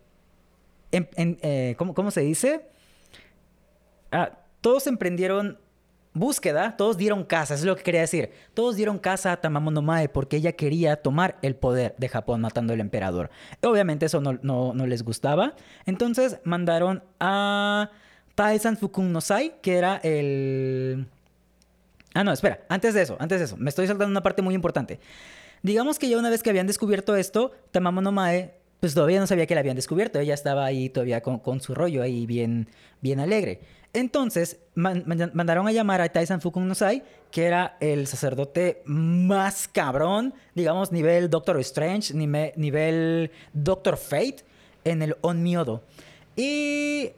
en, eh, ¿cómo, ¿cómo, se dice? Ah, todos emprendieron búsqueda, todos dieron casa, es lo que quería decir. Todos dieron casa a Tamamo no Mae porque ella quería tomar el poder de Japón matando al emperador. Obviamente eso no, les gustaba. Entonces mandaron a Taizan Fukun no Sai, que era el... Ah, no, espera, antes de eso, antes de eso, me estoy saltando una parte muy importante. Digamos que ya una vez que habían descubierto esto, Tamamo no Mae, pues todavía no sabía que la habían descubierto, ella estaba ahí todavía con, su rollo ahí bien, bien alegre. Entonces man, man, mandaron a llamar a Taizan Fukun no Sai, que era el sacerdote más cabrón, digamos, nivel Doctor Strange, nivel, Doctor Fate, en el Onmyodo. Y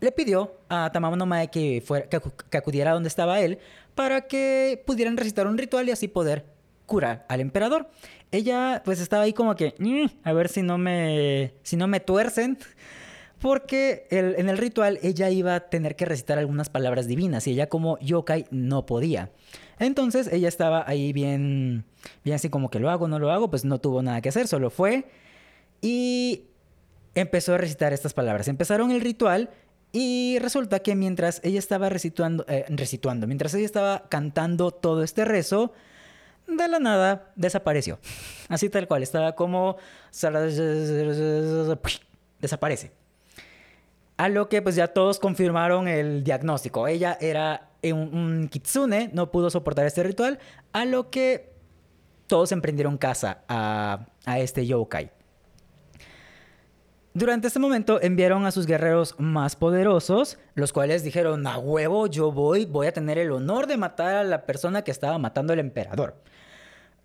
le pidió a Tamamo no Mae que, fuera, que, que acudiera a donde estaba él para que pudieran recitar un ritual y así poder curar al emperador. Ella pues estaba ahí como que, a ver si no me, si no me tuercen. <laughs> Porque el, en el ritual ella iba a tener que recitar algunas palabras divinas y ella como yokai no podía. Entonces ella estaba ahí bien, bien así como que lo hago, no lo hago, pues no tuvo nada que hacer, solo fue y empezó a recitar estas palabras. Empezaron el ritual y resulta que mientras ella estaba recitando, eh, recitando, mientras ella estaba cantando todo este rezo, de la nada desapareció. Así tal cual, estaba como... desaparece. A lo que pues ya todos confirmaron el diagnóstico. Ella era un, un, kitsune, no pudo soportar este ritual. A lo que todos emprendieron casa a, a este yokai. Durante este momento enviaron a sus guerreros más poderosos, los cuales dijeron, a huevo, yo voy, voy a tener el honor de matar a la persona que estaba matando al emperador.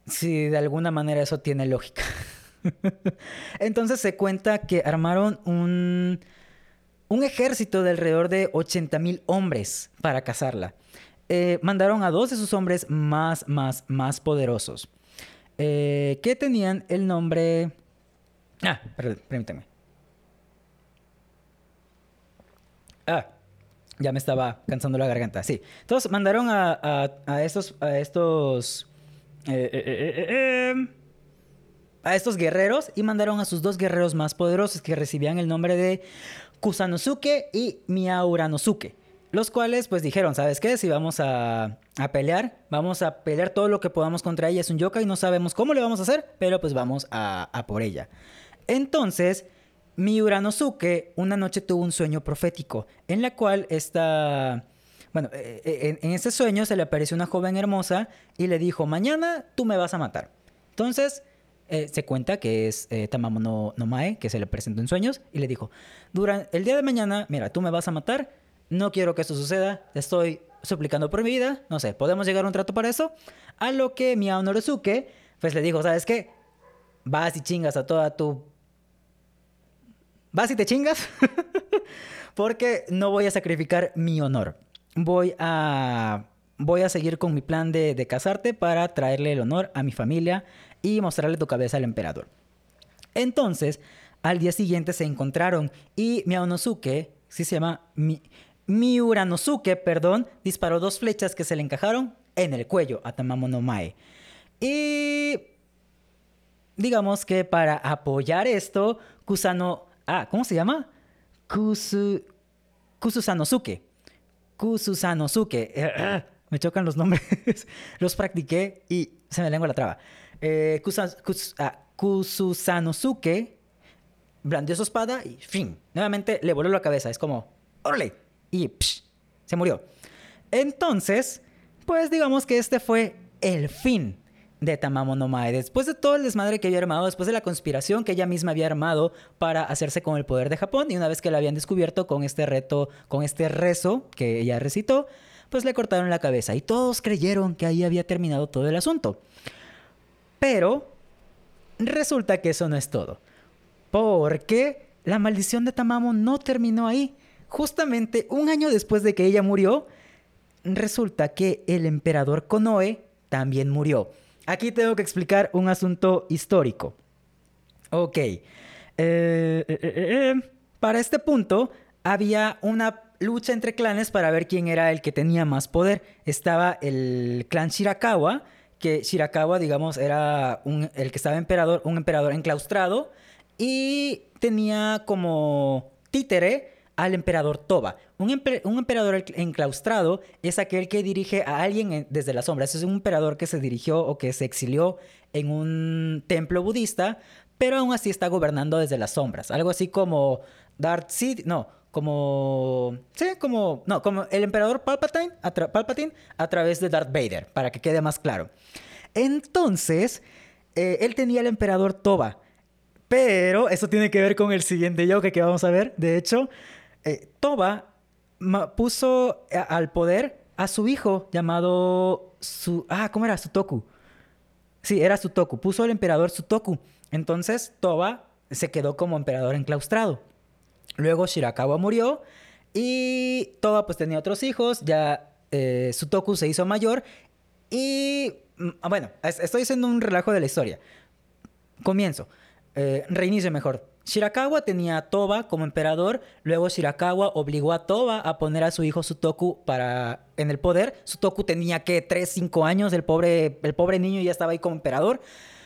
Si de alguna manera eso tiene lógica. <laughs> Entonces se cuenta que armaron un, un ejército de alrededor de 80 mil hombres para cazarla. Eh, mandaron a dos de sus hombres más, más, más poderosos. Eh, que tenían el nombre... Ah, perdón, permítame. Ah, ya me estaba cansando la garganta. Sí. Entonces mandaron a, a, estos. A estos. Eh, eh, eh, a estos guerreros y mandaron a sus dos guerreros más poderosos que recibían el nombre de Kusanosuke y Miauranosuke. Los cuales pues dijeron, ¿sabes qué? Si vamos a, a, pelear, vamos a pelear todo lo que podamos contra ella. Es un yokai, no sabemos cómo le vamos a hacer, pero pues vamos a, a por ella. Entonces, Miuranosuke una noche tuvo un sueño profético en la cual esta... Bueno, en, en ese sueño se le apareció una joven hermosa y le dijo, mañana tú me vas a matar. Entonces, eh, se cuenta que es eh, Tamamo no, Mae, que se le presentó en sueños, y le dijo, el día de mañana, mira, tú me vas a matar, no quiero que eso suceda, estoy suplicando por mi vida, no sé, ¿podemos llegar a un trato para eso? A lo que mi Norosuke, pues le dijo, ¿sabes qué? Vas y chingas a toda tu... Vas y te chingas, <laughs> porque no voy a sacrificar mi honor. Voy a... Voy a seguir con mi plan de, de casarte para traerle el honor a mi familia y mostrarle tu cabeza al emperador. Entonces, al día siguiente se encontraron y Miaonosuke, sí se llama Mi, Miuranosuke, perdón, disparó dos flechas que se le encajaron en el cuello a Tamamo no Mae. Y digamos que para apoyar esto, Kusano, ah, ¿cómo se llama? Kusu, Kususanosuke. Kususanosuke. <laughs> me chocan los nombres. <laughs> los practiqué y se me lengua la traba. Eh, ah, Kususanosuke blandió su espada y fin. Nuevamente le voló la cabeza. Es como, ¡órale! Y se murió. Entonces, pues digamos que este fue el fin de Tamamo no Mae. Después de todo el desmadre que había armado, después de la conspiración que ella misma había armado para hacerse con el poder de Japón, y una vez que la habían descubierto con este reto, con este rezo que ella recitó, pues le cortaron la cabeza y todos creyeron que ahí había terminado todo el asunto. Pero resulta que eso no es todo. Porque la maldición de Tamamo no terminó ahí. Justamente un año después de que ella murió, resulta que el emperador Konoe también murió. Aquí tengo que explicar un asunto histórico. Ok. Eh, eh, eh, para este punto había una lucha entre clanes para ver quién era el que tenía más poder. Estaba el clan Shirakawa, que Shirakawa, digamos, era el que estaba emperador, un emperador enclaustrado y tenía como títere al emperador Toba. Un, emperador enclaustrado es aquel que dirige a alguien desde las sombras. Es un emperador que se dirigió o que se exilió en un templo budista, pero aún así está gobernando desde las sombras. Algo así como Darth Sid, no, como sí, como no, como el emperador Palpatine a, Palpatine a través de Darth Vader, para que quede más claro. Entonces, eh, él tenía el emperador Toba pero eso tiene que ver con el siguiente yoke que vamos a ver. De hecho, eh, Toba puso al poder a su hijo llamado su ah cómo era Sutoku. Sí era Sutoku. Puso al emperador Sutoku. Entonces Toba se quedó como emperador enclaustrado. Luego Shirakawa murió y Toba pues tenía otros hijos. Ya eh, Sutoku se hizo mayor y mm, bueno estoy haciendo un relajo de la historia. Comienzo. Eh, reinicio mejor. Shirakawa tenía a Toba como emperador, luego Shirakawa obligó a Toba a poner a su hijo Sutoku para en el poder. Sutoku tenía que 3, 5 años, el pobre, el pobre niño ya estaba ahí como emperador.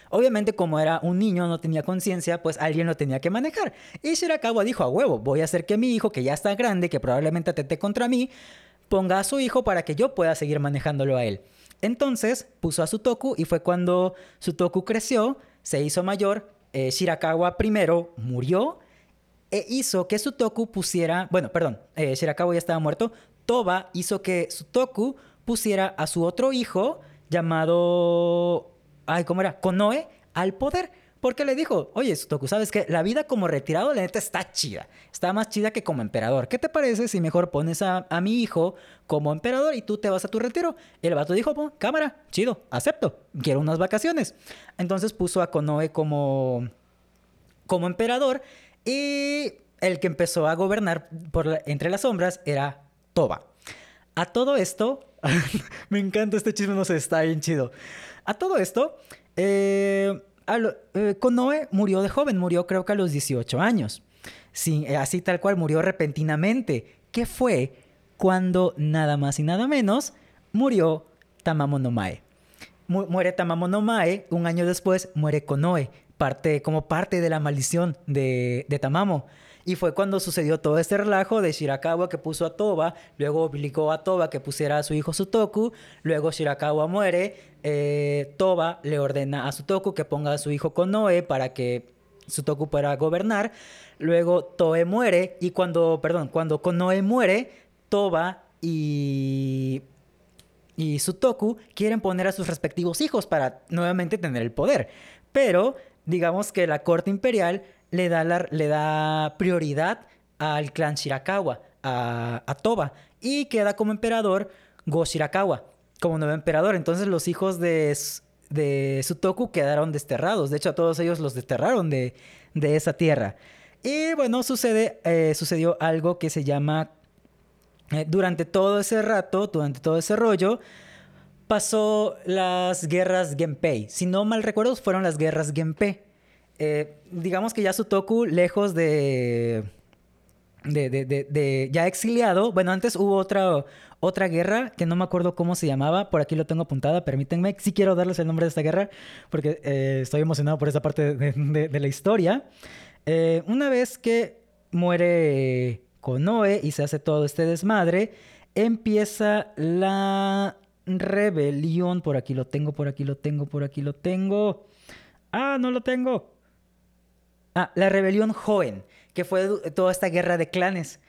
Obviamente como era un niño, no tenía conciencia, pues alguien lo tenía que manejar. Y Shirakawa dijo, a huevo, voy a hacer que mi hijo, que ya está grande, que probablemente atente contra mí, ponga a su hijo para que yo pueda seguir manejándolo a él. Entonces puso a Sutoku y fue cuando Sutoku creció, se hizo mayor, eh, Shirakawa primero murió e hizo que Sutoku pusiera, bueno, perdón, eh, Shirakawa ya estaba muerto, Toba hizo que Sutoku pusiera a su otro hijo llamado, ay, ¿cómo era? Konoe al poder. Porque le dijo, oye, Sutoku, ¿sabes qué? La vida como retirado, la neta, está chida. Está más chida que como emperador. ¿Qué te parece si mejor pones a, mi hijo como emperador y tú te vas a tu retiro? el vato dijo, pues, cámara, chido, acepto. Quiero unas vacaciones. Entonces puso a Konoe como, como emperador y el que empezó a gobernar entre las sombras era Toba. A todo esto, <laughs> me encanta este chisme, no sé, está bien chido. A todo esto, eh eh, Konoe murió de joven, murió creo que a los 18 años. Eh, así tal cual, murió repentinamente. ¿Qué fue cuando nada más y nada menos murió Tamamo no Mae? muere Tamamo no Mae, un año después muere Konoe, parte, como parte de la maldición de, de Tamamo. Y fue cuando sucedió todo este relajo de Shirakawa que puso a Toba, luego obligó a Toba que pusiera a su hijo Sutoku, luego Shirakawa muere, eh, Toba le ordena a Sutoku que ponga a su hijo Konoe para que Sutoku pueda gobernar, luego Toe muere y cuando, perdón, cuando Konoe muere, Toba y y Sutoku quieren poner a sus respectivos hijos para nuevamente tener el poder. Pero digamos que la corte imperial le da, le da prioridad al clan Shirakawa, a, Toba, y queda como emperador Go Shirakawa como nuevo emperador. Entonces los hijos de, de Sutoku quedaron desterrados. De hecho, a todos ellos los desterraron de, de esa tierra. Y bueno, sucede, eh, sucedió algo que se llama, eh, durante todo ese rato, durante todo ese rollo, pasó las guerras Genpei. Si no mal recuerdo, fueron las guerras Genpei. Eh, digamos que ya Sutoku, lejos de, de, ya exiliado, bueno, antes hubo otra, otra guerra que no me acuerdo cómo se llamaba, por aquí lo tengo apuntada, permítanme, sí quiero darles el nombre de esta guerra, porque estoy emocionado por esa parte de, la historia. Eh, una vez que muere Konoe y se hace todo este desmadre, empieza la rebelión. Por aquí lo tengo, por aquí lo tengo, por aquí lo tengo. Ah, no lo tengo. Ah, la rebelión joven, que fue toda esta guerra de clanes.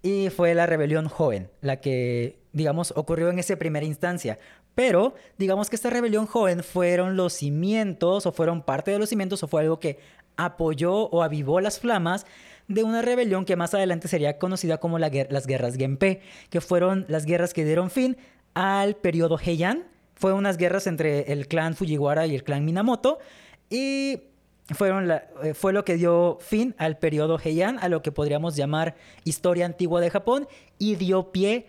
Y fue la rebelión joven, la que, digamos, ocurrió en esa primera instancia. Pero, digamos que esta rebelión joven fueron los cimientos, o fueron parte de los cimientos, o fue algo que apoyó o avivó las flamas de una rebelión que más adelante sería conocida como las guerras Genpei, que fueron las guerras que dieron fin al periodo Heian. Fue unas guerras entre el clan Fujiwara y el clan Minamoto y fueron eh, fue lo que dio fin al periodo Heian, a lo que podríamos llamar historia antigua de Japón y dio pie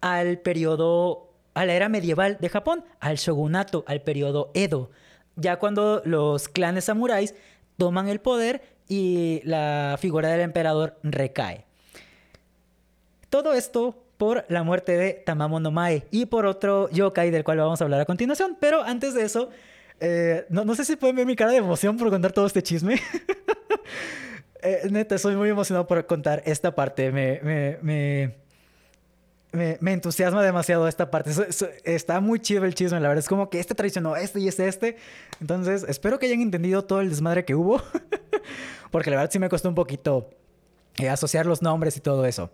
al periodo a la era medieval de Japón, al shogunato, al periodo Edo. Ya cuando los clanes samuráis toman el poder y la figura del emperador recae. Todo esto por la muerte de Tamamo no Mae y por otro yokai del cual vamos a hablar a continuación. Pero antes de eso, eh, no, sé si pueden ver mi cara de emoción por contar todo este chisme. <laughs> eh, neta, soy muy emocionado por contar esta parte. Me, me, me, me, entusiasma demasiado esta parte. está muy chido el chisme, la verdad. Es como que este traicionó este y este, este. Entonces, espero que hayan entendido todo el desmadre que hubo. <laughs> Porque la verdad sí me costó un poquito eh, asociar los nombres y todo eso.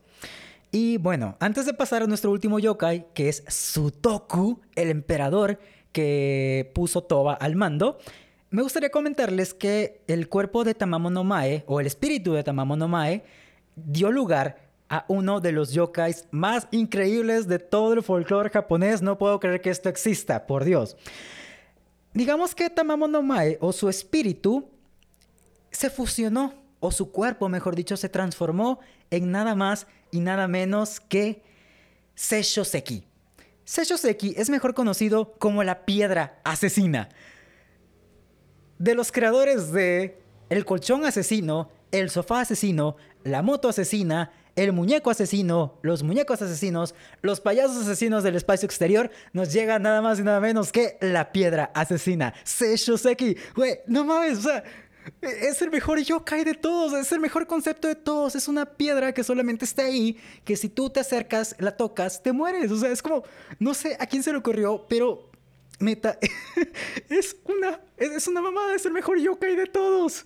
Y bueno, antes de pasar a nuestro último yokai, que es Sutoku, el emperador que puso Toba al mando, me gustaría comentarles que el cuerpo de Tamamo no Mae, o el espíritu de Tamamo no Mae, dio lugar a uno de los yokais más increíbles de todo el folclore japonés. No puedo creer que esto exista, por Dios. Digamos que Tamamo no Mae, o su espíritu, se fusionó, o su cuerpo, mejor dicho, se transformó en nada más y nada menos que Seisho Seki. Seisho Seki es mejor conocido como la piedra asesina. De los creadores de El colchón asesino, El sofá asesino, La moto asesina, El muñeco asesino, Los muñecos asesinos, Los payasos asesinos del espacio exterior, nos llega nada más y nada menos que la piedra asesina. Seisho. Güey, no mames, o sea, es el mejor yokai de todos, es el mejor concepto de todos. Es una piedra que solamente está ahí, que si tú te acercas, la tocas, te mueres. O sea, es como, no sé a quién se le ocurrió, pero neta, <laughs> es una, es una mamada, es el mejor yokai de todos.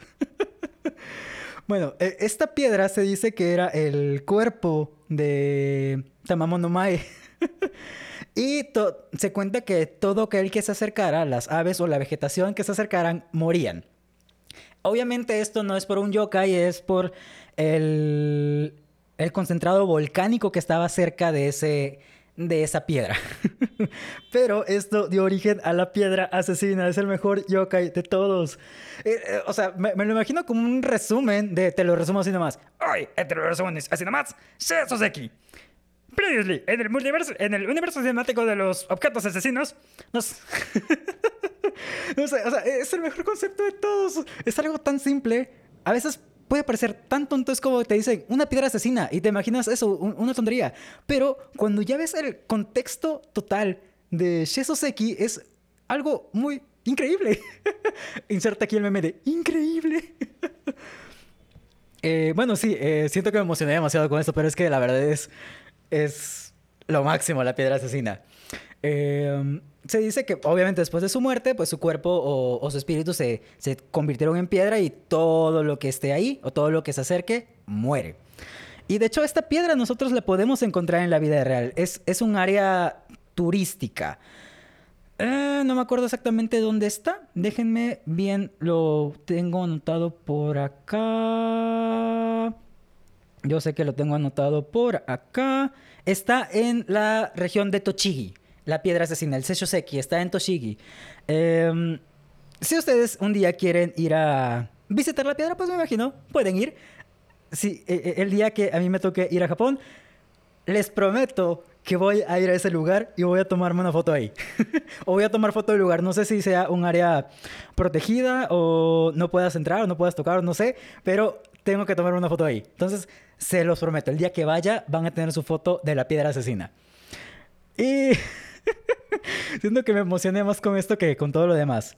<laughs> bueno, e, esta piedra se dice que era el cuerpo de Tamamo no Mae. <laughs> y se cuenta que todo aquel que se acercara, las aves o la vegetación que se acercaran, morían. Obviamente esto no es por un yokai, es por el, el concentrado volcánico que estaba cerca de ese de esa piedra. <laughs> Pero esto dio origen a la piedra asesina. Es el mejor yokai de todos. Eh, eh, o sea, me, lo imagino como un resumen de. Te lo resumo así nomás. ¡Ay! Te lo resumo así nomás. aquí. Previously, en el multiverso, en el universo cinemático de los objetos asesinos, nos. <laughs> o, sea, es el mejor concepto de todos. Es algo tan simple. A veces puede parecer tan tonto, es como te dicen una piedra asesina y te imaginas eso, una tontería. Pero cuando ya ves el contexto total de Shesoseki, es algo muy increíble. <laughs> Inserta aquí el meme de increíble. <laughs> Eh, bueno, sí, eh, siento que me emocioné demasiado con esto, pero es que la verdad es, es lo máximo la piedra asesina. Eh, se dice que obviamente después de su muerte, pues su cuerpo o, su espíritu se, se, convirtieron en piedra y todo lo que esté ahí o todo lo que se acerque muere. Y de hecho esta piedra nosotros la podemos encontrar en la vida real. Es, es un área turística. Eh, no me acuerdo exactamente dónde está. Déjenme bien, lo tengo anotado por acá. Yo sé que lo tengo anotado por acá. Está en la región de Tochigi, la piedra asesina, el Seki, está en Tochigi. Em, si ustedes un día quieren ir a visitar la piedra, pues me imagino, pueden ir. Si, e, e, el día que a mí me toque ir a Japón, les prometo que voy a ir a ese lugar y voy a tomarme una foto ahí. <laughs> o voy a tomar foto del lugar. No sé si sea un área protegida o no puedas entrar o no puedas tocar, no sé, pero tengo que tomar una foto ahí. Entonces, se los prometo, el día que vaya van a tener su foto de la piedra asesina. Y <laughs> siento que me emocioné más con esto que con todo lo demás.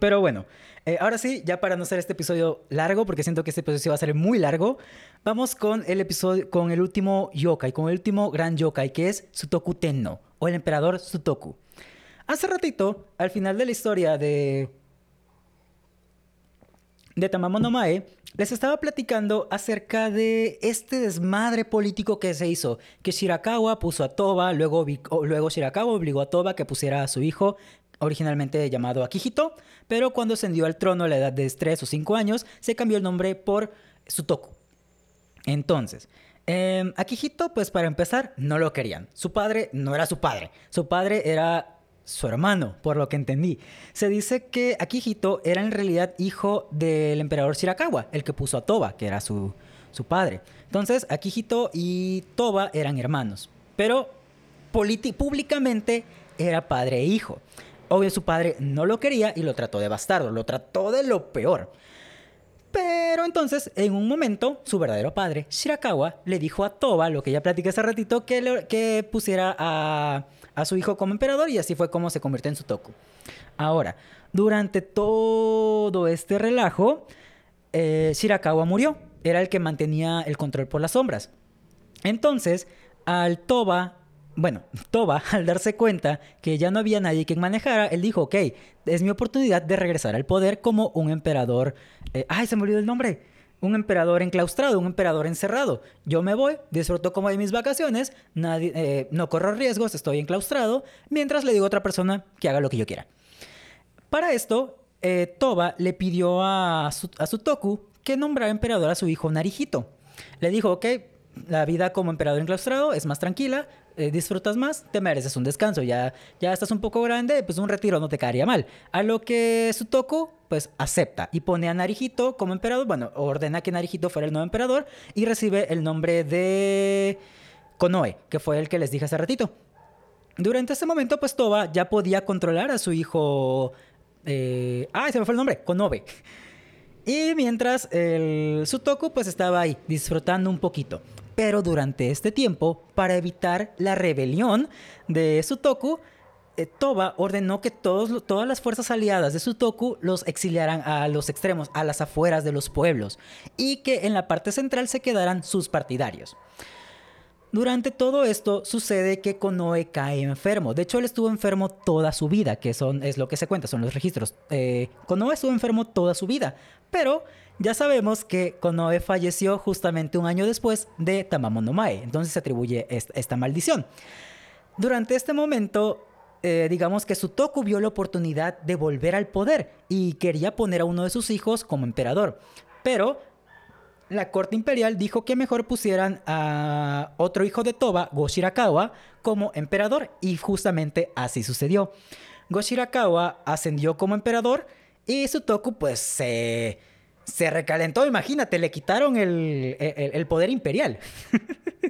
Pero bueno, eh, ahora sí, ya para no hacer este episodio largo, porque siento que este episodio va a ser muy largo, vamos con el episodio, con el último yokai, con el último gran yokai, que es Sutoku Tenno, o el emperador Sutoku. Hace ratito, al final de la historia de de Tamamono Mae, les estaba platicando acerca de este desmadre político que se hizo, que Shirakawa puso a Toba, luego, Shirakawa obligó a Toba que pusiera a su hijo, originalmente llamado Akihito, pero cuando ascendió al trono a la edad de 3 o 5 años, se cambió el nombre por Sutoku. Entonces, eh, Akihito, pues para empezar, no lo querían. Su padre no era su padre. Su padre era su hermano, por lo que entendí. Se dice que Akihito era en realidad hijo del emperador Shirakawa, el que puso a Toba, que era su, su padre. Entonces, Akihito y Toba eran hermanos, pero públicamente era padre e hijo. Obvio, su padre no lo quería y lo trató de bastardo, lo trató de lo peor. Pero entonces, en un momento, su verdadero padre, Shirakawa, le dijo a Toba, lo que ya platiqué hace ratito, que, que pusiera a a su hijo como emperador y así fue como se convirtió en Sutoku. Ahora, durante todo este relajo, eh, Shirakawa murió. Era el que mantenía el control por las sombras. Entonces, al Toba, bueno, <laughs> Toba, al darse cuenta que ya no había nadie quien manejara, él dijo, ok, es mi oportunidad de regresar al poder como un emperador. Eh, ay, se me olvidó el nombre un emperador enclaustrado, un emperador encerrado. Yo me voy, disfruto como de mis vacaciones, nadie, eh, no corro riesgos, estoy enclaustrado, mientras le digo a otra persona que haga lo que yo quiera. Para esto, eh, Toba le pidió a, a Sutoku que nombrara emperador a su hijo Narijito. Le dijo, ok, la vida como emperador enclaustrado es más tranquila, eh, disfrutas más, te mereces un descanso. Ya, ya estás un poco grande, pues un retiro no te caería mal. A lo que Sutoku, pues acepta y pone a Narijito como emperador. Bueno, ordena que Narijito fuera el nuevo emperador y recibe el nombre de Konoe, que fue el que les dije hace ratito. Durante ese momento, pues Toba ya podía controlar a su hijo. Ah, se me fue el nombre, Konobe. Y mientras el Sutoku pues estaba ahí disfrutando un poquito. Pero durante este tiempo, para evitar la rebelión de Sutoku, eh, Toba ordenó que todas las fuerzas aliadas de Sutoku los exiliaran a los extremos, a las afueras de los pueblos, y que en la parte central se quedaran sus partidarios. Durante todo esto sucede que Konoe cae enfermo. De hecho, él estuvo enfermo toda su vida, que son, es lo que se cuenta, son los registros. Eh, Konoe estuvo enfermo toda su vida, pero ya sabemos que Konoe falleció justamente un año después de Tamamono Mae, entonces se atribuye esta, maldición. Durante este momento, eh, digamos que Sutoku vio la oportunidad de volver al poder y quería poner a uno de sus hijos como emperador, pero la corte imperial dijo que mejor pusieran a otro hijo de Toba, Goshirakawa, como emperador y justamente así sucedió. Goshirakawa ascendió como emperador y Sutoku pues se, se recalentó, imagínate, le quitaron el, poder imperial.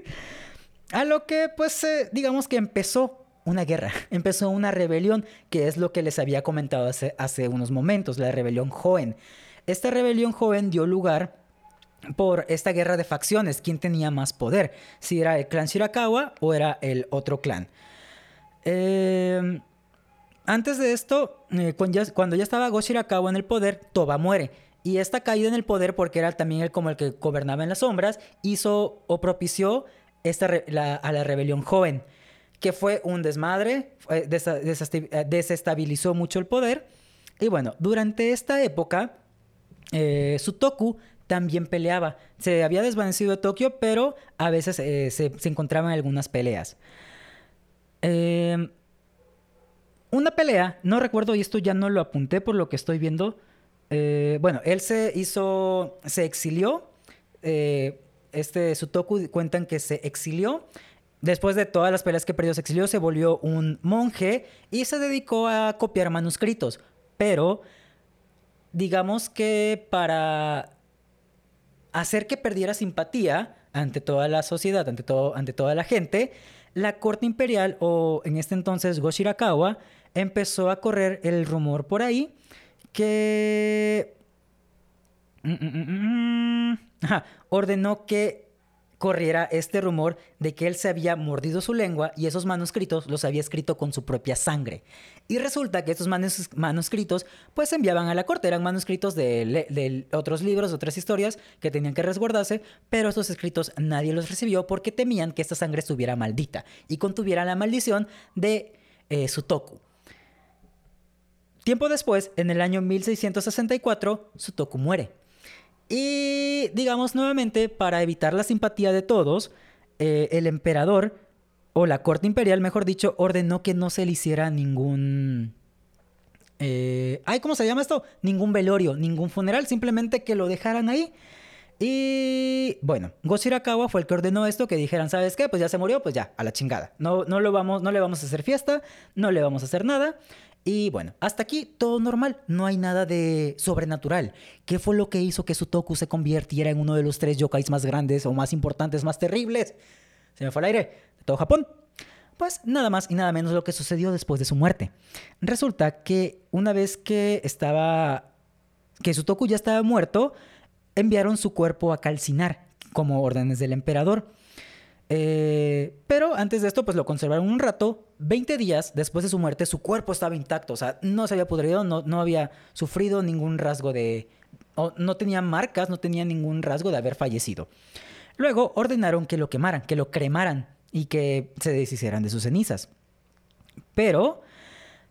<laughs> a lo que pues digamos que empezó una guerra, empezó una rebelión, que es lo que les había comentado hace, hace unos momentos, la rebelión joven. Esta rebelión joven dio lugar por esta guerra de facciones, quién tenía más poder, si era el clan Shirakawa o era el otro clan. Em, antes de esto, eh, cuando, ya, estaba Go Shirakawa en el poder, Toba muere. Y esta caída en el poder, porque era también el, como el que gobernaba en las sombras, hizo o propició esta a la rebelión joven, que fue un desmadre, eh, desestabilizó mucho el poder. Y bueno, durante esta época, eh, Sutoku también peleaba. Se había desvanecido de Tokio, pero a veces eh, se, encontraban algunas peleas. Una pelea, no recuerdo y esto ya no lo apunté por lo que estoy viendo. Eh, bueno, él se hizo, se exilió. Eh, este Sutoku cuentan que se exilió después de todas las peleas que perdió, se exilió, se volvió un monje y se dedicó a copiar manuscritos. Pero, digamos que para hacer que perdiera simpatía ante toda la sociedad, ante, todo, ante toda la gente, la corte imperial, o en este entonces Goshirakawa, empezó a correr el rumor por ahí que mm, mm, mm, ordenó que corriera este rumor de que él se había mordido su lengua y esos manuscritos los había escrito con su propia sangre. Y resulta que estos manuscritos pues se enviaban a la corte, eran manuscritos de, otros libros, otras historias que tenían que resguardarse, pero estos escritos nadie los recibió porque temían que esta sangre estuviera maldita y contuviera la maldición de eh, Sutoku. Tiempo después, en el año 1664, Sutoku muere. Y digamos nuevamente, para evitar la simpatía de todos, eh, el emperador, o la corte imperial, mejor dicho, ordenó que no se le hiciera ningún... Eh, ay, ¿cómo se llama esto? Ningún velorio, ningún funeral, simplemente que lo dejaran ahí. Y bueno, Goshirakawa fue el que ordenó esto, que dijeran, ¿sabes qué? Pues ya se murió, pues ya, a la chingada. No, no, lo vamos, no le vamos a hacer fiesta, no le vamos a hacer nada. Y bueno, hasta aquí todo normal, no hay nada de sobrenatural. ¿Qué fue lo que hizo que Sutoku se convirtiera en uno de los tres yokais más grandes o más importantes, más terribles? Se me fue al aire, de todo Japón. Pues nada más y nada menos lo que sucedió después de su muerte. Resulta que una vez que estaba. que Sutoku ya estaba muerto, enviaron su cuerpo a calcinar, como órdenes del emperador. Eh, pero antes de esto, pues lo conservaron un rato. 20 días después de su muerte, su cuerpo estaba intacto. O sea, no se había pudrido, no, no había sufrido ningún rasgo de... no tenía marcas, no tenía ningún rasgo de haber fallecido. Luego ordenaron que lo quemaran, que lo cremaran y que se deshicieran de sus cenizas. Pero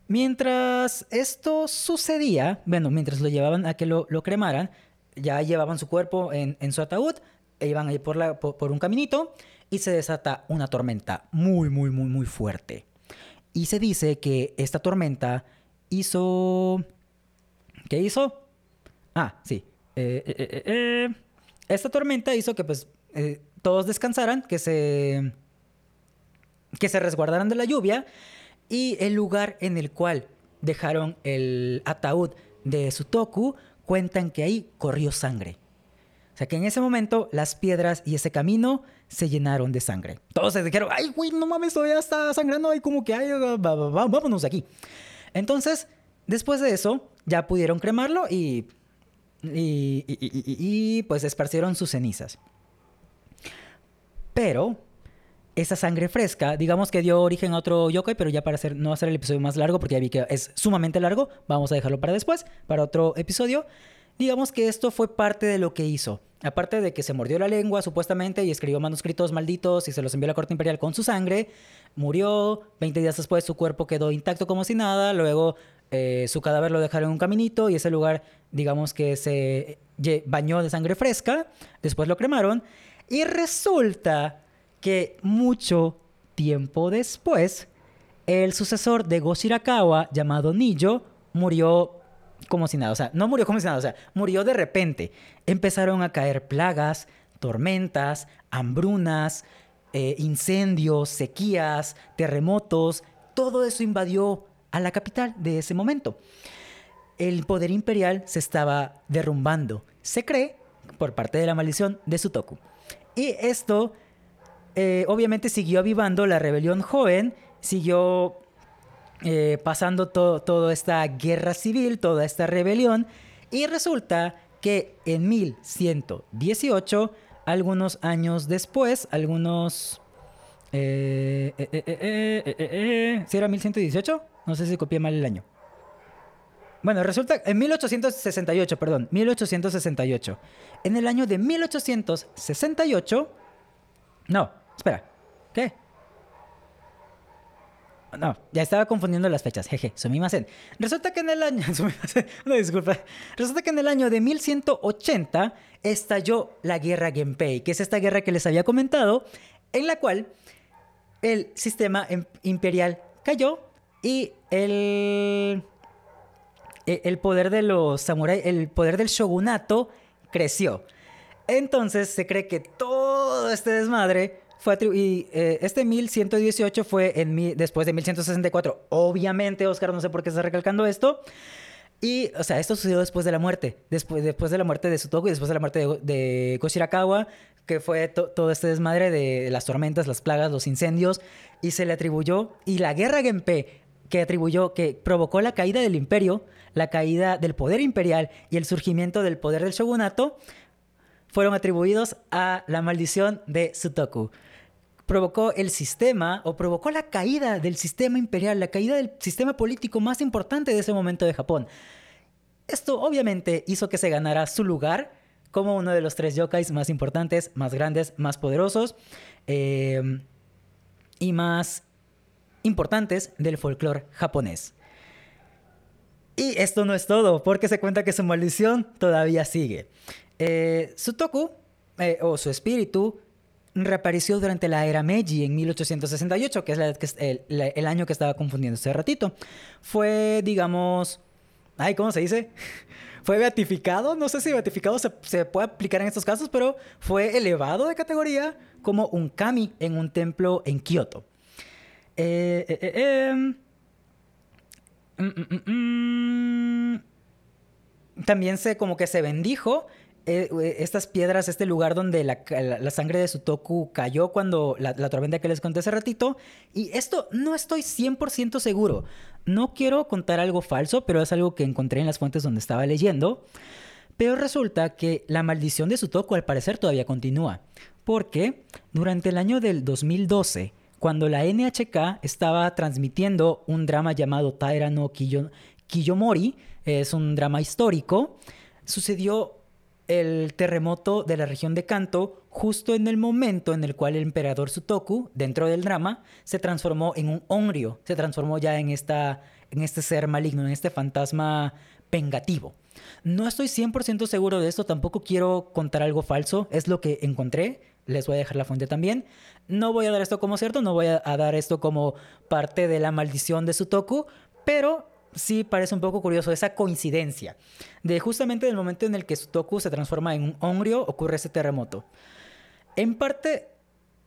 mientras esto sucedía, bueno, mientras lo llevaban a que lo, cremaran, ya llevaban su cuerpo en, su ataúd, e iban a ir por, la, por un caminito y se desata una tormenta muy, muy, muy, muy fuerte. Y se dice que esta tormenta hizo... ¿Qué hizo? Ah, sí. Eh, eh, eh, esta tormenta hizo que pues todos descansaran, que se... que se resguardaran de la lluvia y el lugar en el cual dejaron el ataúd de Sutoku cuentan que ahí corrió sangre. O sea que en ese momento las piedras y ese camino se llenaron de sangre. Todos se dijeron, ay, güey, no mames, todavía está sangrando, hay como que, ay, vámonos de aquí. Entonces, después de eso, ya pudieron cremarlo y, y, pues esparcieron sus cenizas. Pero esa sangre fresca, digamos que dio origen a otro yokai, pero ya para no hacer el episodio más largo, porque ya vi que es sumamente largo, vamos a dejarlo para después, para otro episodio. Digamos que esto fue parte de lo que hizo. Aparte de que se mordió la lengua supuestamente y escribió manuscritos malditos y se los envió a la corte imperial con su sangre, murió, 20 días después su cuerpo quedó intacto como si nada, luego eh, su cadáver lo dejaron en un caminito y ese lugar digamos que se bañó de sangre fresca, después lo cremaron y resulta que mucho tiempo después el sucesor de Goshirakawa llamado Nijo murió como si nada, o sea, no murió como si nada, o sea, murió de repente. Empezaron a caer plagas, tormentas, hambrunas, eh, incendios, sequías, terremotos, todo eso invadió a la capital de ese momento. El poder imperial se estaba derrumbando, se cree, por parte de la maldición de Sutoku. Y esto eh, obviamente siguió avivando la rebelión joven, siguió eh, pasando toda esta guerra civil, toda esta rebelión, y resulta que en 1118, algunos años después, algunos... Eh, eh, ¿Si era 1118? No sé si copié mal el año. Bueno, resulta, en 1868, perdón, 1868. En el año de 1868... No, espera, ¿qué? No, ya estaba confundiendo las fechas. Jeje, sumimasen. Resulta que en el año. <laughs> no, disculpa. Resulta que en el año de 1180 estalló la guerra Genpei, que es esta guerra que les había comentado, en la cual el sistema em, imperial cayó y el. E, el poder de los samuráis, el poder del shogunato creció. Entonces se cree que todo este desmadre fue y eh, este 1118 fue en mi- después de 1164. Obviamente, Oscar, no sé por qué está recalcando esto. Y, o sea, esto sucedió después de la muerte. Después, después de la muerte de Sutoku y después de la muerte de, Koshirakawa, que fue to- todo este desmadre de las tormentas, las plagas, los incendios. Y se le atribuyó. Y la guerra Genpei, que atribuyó, que provocó la caída del imperio, la caída del poder imperial y el surgimiento del poder del shogunato, fueron atribuidos a la maldición de Sutoku. Provocó el sistema o provocó la caída del sistema imperial, la caída del sistema político más importante de ese momento de Japón. Esto obviamente hizo que se ganara su lugar como uno de los tres yokais más importantes, más grandes, más poderosos eh, y más importantes del folclore japonés. Y esto no es todo, porque se cuenta que su maldición todavía sigue. Eh, Sutoku, eh, o su espíritu, reapareció durante la era Meiji en 1868, que es, la- que es el, año que estaba confundiendo hace ratito. Fue, digamos... Ay, ¿cómo se dice? <laughs> Fue beatificado, no sé si beatificado se, puede aplicar en estos casos, pero fue elevado de categoría como un kami en un templo en Kioto. Eh, eh, eh, em. Mm, mm, mm. También se como que se bendijo eh, estas piedras, este lugar donde la, sangre de Sutoku cayó cuando la, tormenta que les conté hace ratito. Y esto no estoy 100% seguro. No quiero contar algo falso, pero es algo que encontré en las fuentes donde estaba leyendo. Pero resulta que la maldición de Sutoku al parecer todavía continúa. Porque durante el año del 2012, cuando la NHK estaba transmitiendo un drama llamado Taira no Kiyo- Kiyomori, es un drama histórico, sucedió el terremoto de la región de Kanto justo en el momento en el cual el emperador Sutoku, dentro del drama, se transformó en un onryo, se transformó ya en, esta, en este ser maligno, en este fantasma vengativo. No estoy 100% seguro de esto, tampoco quiero contar algo falso, es lo que encontré, les voy a dejar la fuente también. No voy a dar esto como cierto, no voy a, a dar esto como parte de la maldición de Sutoku, pero sí parece un poco curioso esa coincidencia de justamente del momento en el que Sutoku se transforma en un onryo ocurre ese terremoto. En parte,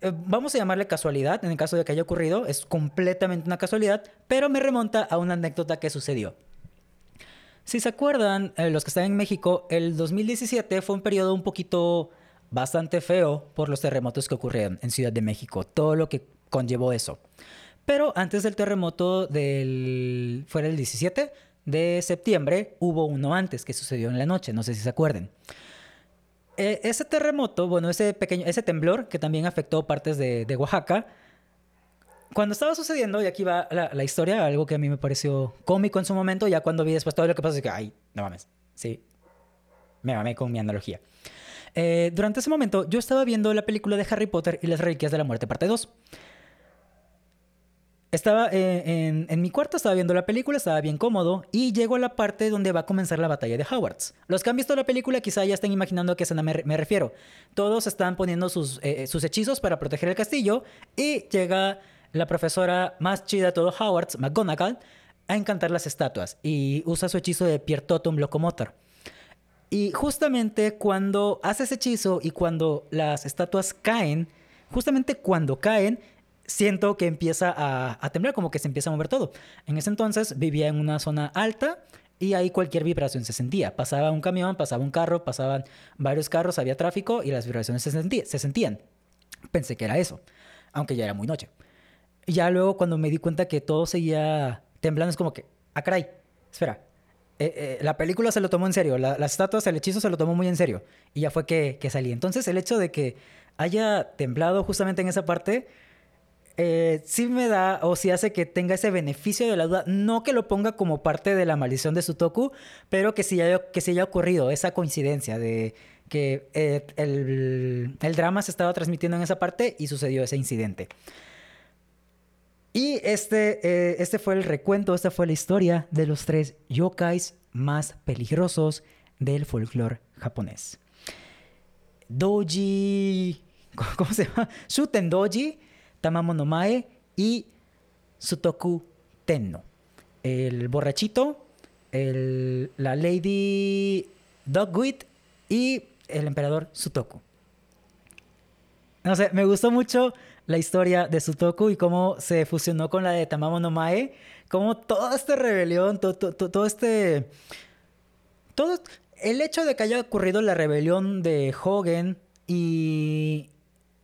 eh, vamos a llamarle casualidad, en el caso de que haya ocurrido, es completamente una casualidad, pero me remonta a una anécdota que sucedió. Si se acuerdan, eh, los que están en México, el 2017 fue un periodo un poquito bastante feo por los terremotos que ocurrieron en Ciudad de México, todo lo que conllevó eso. Pero antes del terremoto del fuera el 17 de septiembre, hubo uno antes que sucedió en la noche, no sé si se acuerden. Eh, ese terremoto, bueno, ese pequeño, ese temblor que también afectó partes de, de Oaxaca, cuando estaba sucediendo, y aquí va la, la historia, algo que a mí me pareció cómico en su momento, ya cuando vi después todo lo que pasó, es que, ay, no mames, sí, me mamé con mi analogía. Eh, durante ese momento, yo estaba viendo la película de Harry Potter y las Reliquias de la Muerte, parte 2. Estaba eh, en, mi cuarto, estaba viendo la película, estaba bien cómodo y llego a la parte donde va a comenzar la batalla de Howards. Los que han visto la película quizá ya estén imaginando a qué escena me, refiero. Todos están poniendo sus, eh, sus hechizos para proteger el castillo y llega la profesora más chida de todo Howards, McGonagall, a encantar las estatuas y usa su hechizo de Pierre Totum Locomotor. Y justamente cuando hace ese hechizo y cuando las estatuas caen, justamente cuando caen, siento que empieza a, a, temblar, como que se empieza a mover todo. En ese entonces vivía en una zona alta y ahí cualquier vibración se sentía. Pasaba un camión, pasaba un carro, pasaban varios carros, había tráfico y las vibraciones se, sentía, se sentían. Pensé que era eso, aunque ya era muy noche. Ya luego cuando me di cuenta que todo seguía temblando, es como que, ah, caray, espera. Eh, eh, la película se lo tomó en serio, la, las estatuas, el hechizo se lo tomó muy en serio. Y ya fue que, que salí. Entonces el hecho de que haya temblado justamente en esa parte, eh, sí me da o sí hace que tenga ese beneficio de la duda. No que lo ponga como parte de la maldición de Sutoku, pero que sí haya, que sí haya ocurrido esa coincidencia de que eh, el, el drama se estaba transmitiendo en esa parte y sucedió ese incidente. Y este, eh, este fue el recuento, esta fue la historia de los tres yokais más peligrosos del folclore japonés. Doji. <laughs> ¿Cómo se llama? Shuten Doji, Tamamo no Mae y Sutoku Tenno. El borrachito, el, la Lady Dogwit y el emperador Sutoku. No sé, me gustó mucho la historia de Sutoku y cómo se fusionó con la de Tamamo no Mae. Cómo toda esta rebelión, todo, todo, todo este... Todo el hecho de que haya ocurrido la rebelión de Hogan y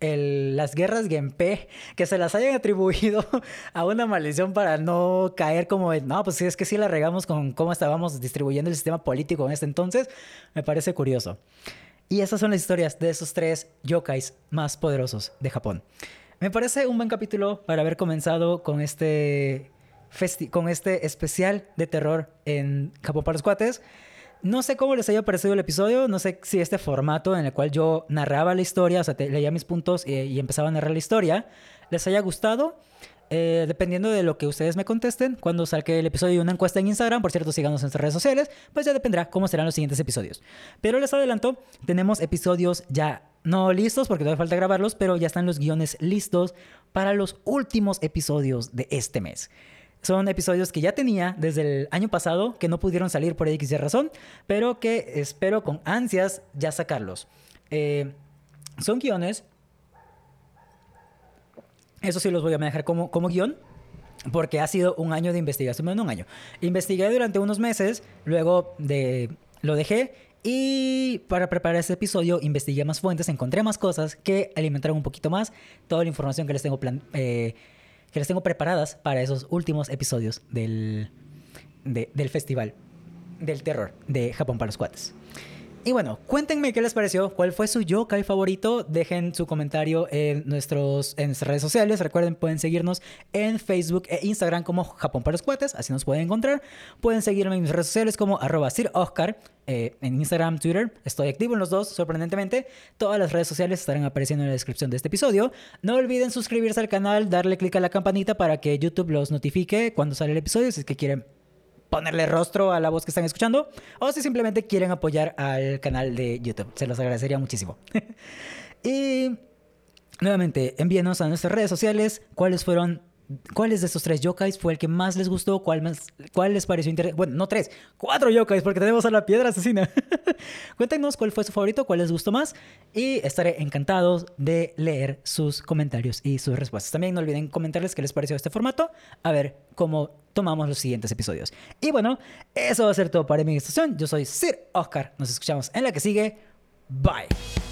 las guerras Genpei, que se las hayan atribuido <laughs> a una maldición para no caer como, no, pues es que sí la regamos con cómo estábamos distribuyendo el sistema político en este entonces, me parece curioso. Y esas son las historias de esos tres yokais más poderosos de Japón. Me parece un buen capítulo para haber comenzado con este, con este especial de terror en Japón para los cuates. No sé cómo les haya parecido el episodio, no sé si este formato en el cual yo narraba la historia, o sea, leía mis puntos y, empezaba a narrar la historia, les haya gustado. Eh, dependiendo de lo que ustedes me contesten, cuando salga el episodio y una encuesta en Instagram, por cierto, síganos en nuestras redes sociales, pues ya dependerá cómo serán los siguientes episodios. Pero les adelanto, tenemos episodios ya no listos porque todavía falta grabarlos, pero ya están los guiones listos para los últimos episodios de este mes. Son episodios que ya tenía desde el año pasado, que no pudieron salir por X y razón, pero que espero con ansias ya sacarlos. Eh, son guiones. Eso sí los voy a manejar como, como guion. Porque ha sido un año de investigación, bueno, un año. Investigué durante unos meses, luego de, lo dejé y para preparar este episodio investigué más fuentes, encontré más cosas que alimentaron un poquito más toda la información que les tengo plan eh, que les tengo preparadas para esos últimos episodios del, de, del festival del terror de Japón para los cuates. Y bueno, cuéntenme qué les pareció, cuál fue su yokai favorito. Dejen su comentario en, nuestros, en nuestras redes sociales. Recuerden, pueden seguirnos en Facebook e Instagram como Japón para los cuates, así nos pueden encontrar. Pueden seguirme en mis redes sociales como arroba Sir Oscar, eh, en Instagram, Twitter. Estoy activo en los dos, sorprendentemente. Todas las redes sociales estarán apareciendo en la descripción de este episodio. No olviden suscribirse al canal, darle clic a la campanita para que YouTube los notifique cuando sale el episodio, si es que quieren ponerle rostro a la voz que están escuchando o si simplemente quieren apoyar al canal de YouTube. Se los agradecería muchísimo. <laughs> y nuevamente, envíenos a nuestras redes sociales cuáles fueron ¿Cuáles de estos tres yokais fue el que más les gustó? ¿Cuál, más, cuál les pareció interesante? Bueno, no tres, cuatro yokais, porque tenemos a la piedra asesina. <laughs> Cuéntenos cuál fue su favorito, cuál les gustó más, y estaré encantado de leer sus comentarios y sus respuestas. También no olviden comentarles qué les pareció este formato, a ver cómo tomamos los siguientes episodios. Y bueno, eso va a ser todo para mi estación. Yo soy Sir Oscar. Nos escuchamos en la que sigue. Bye.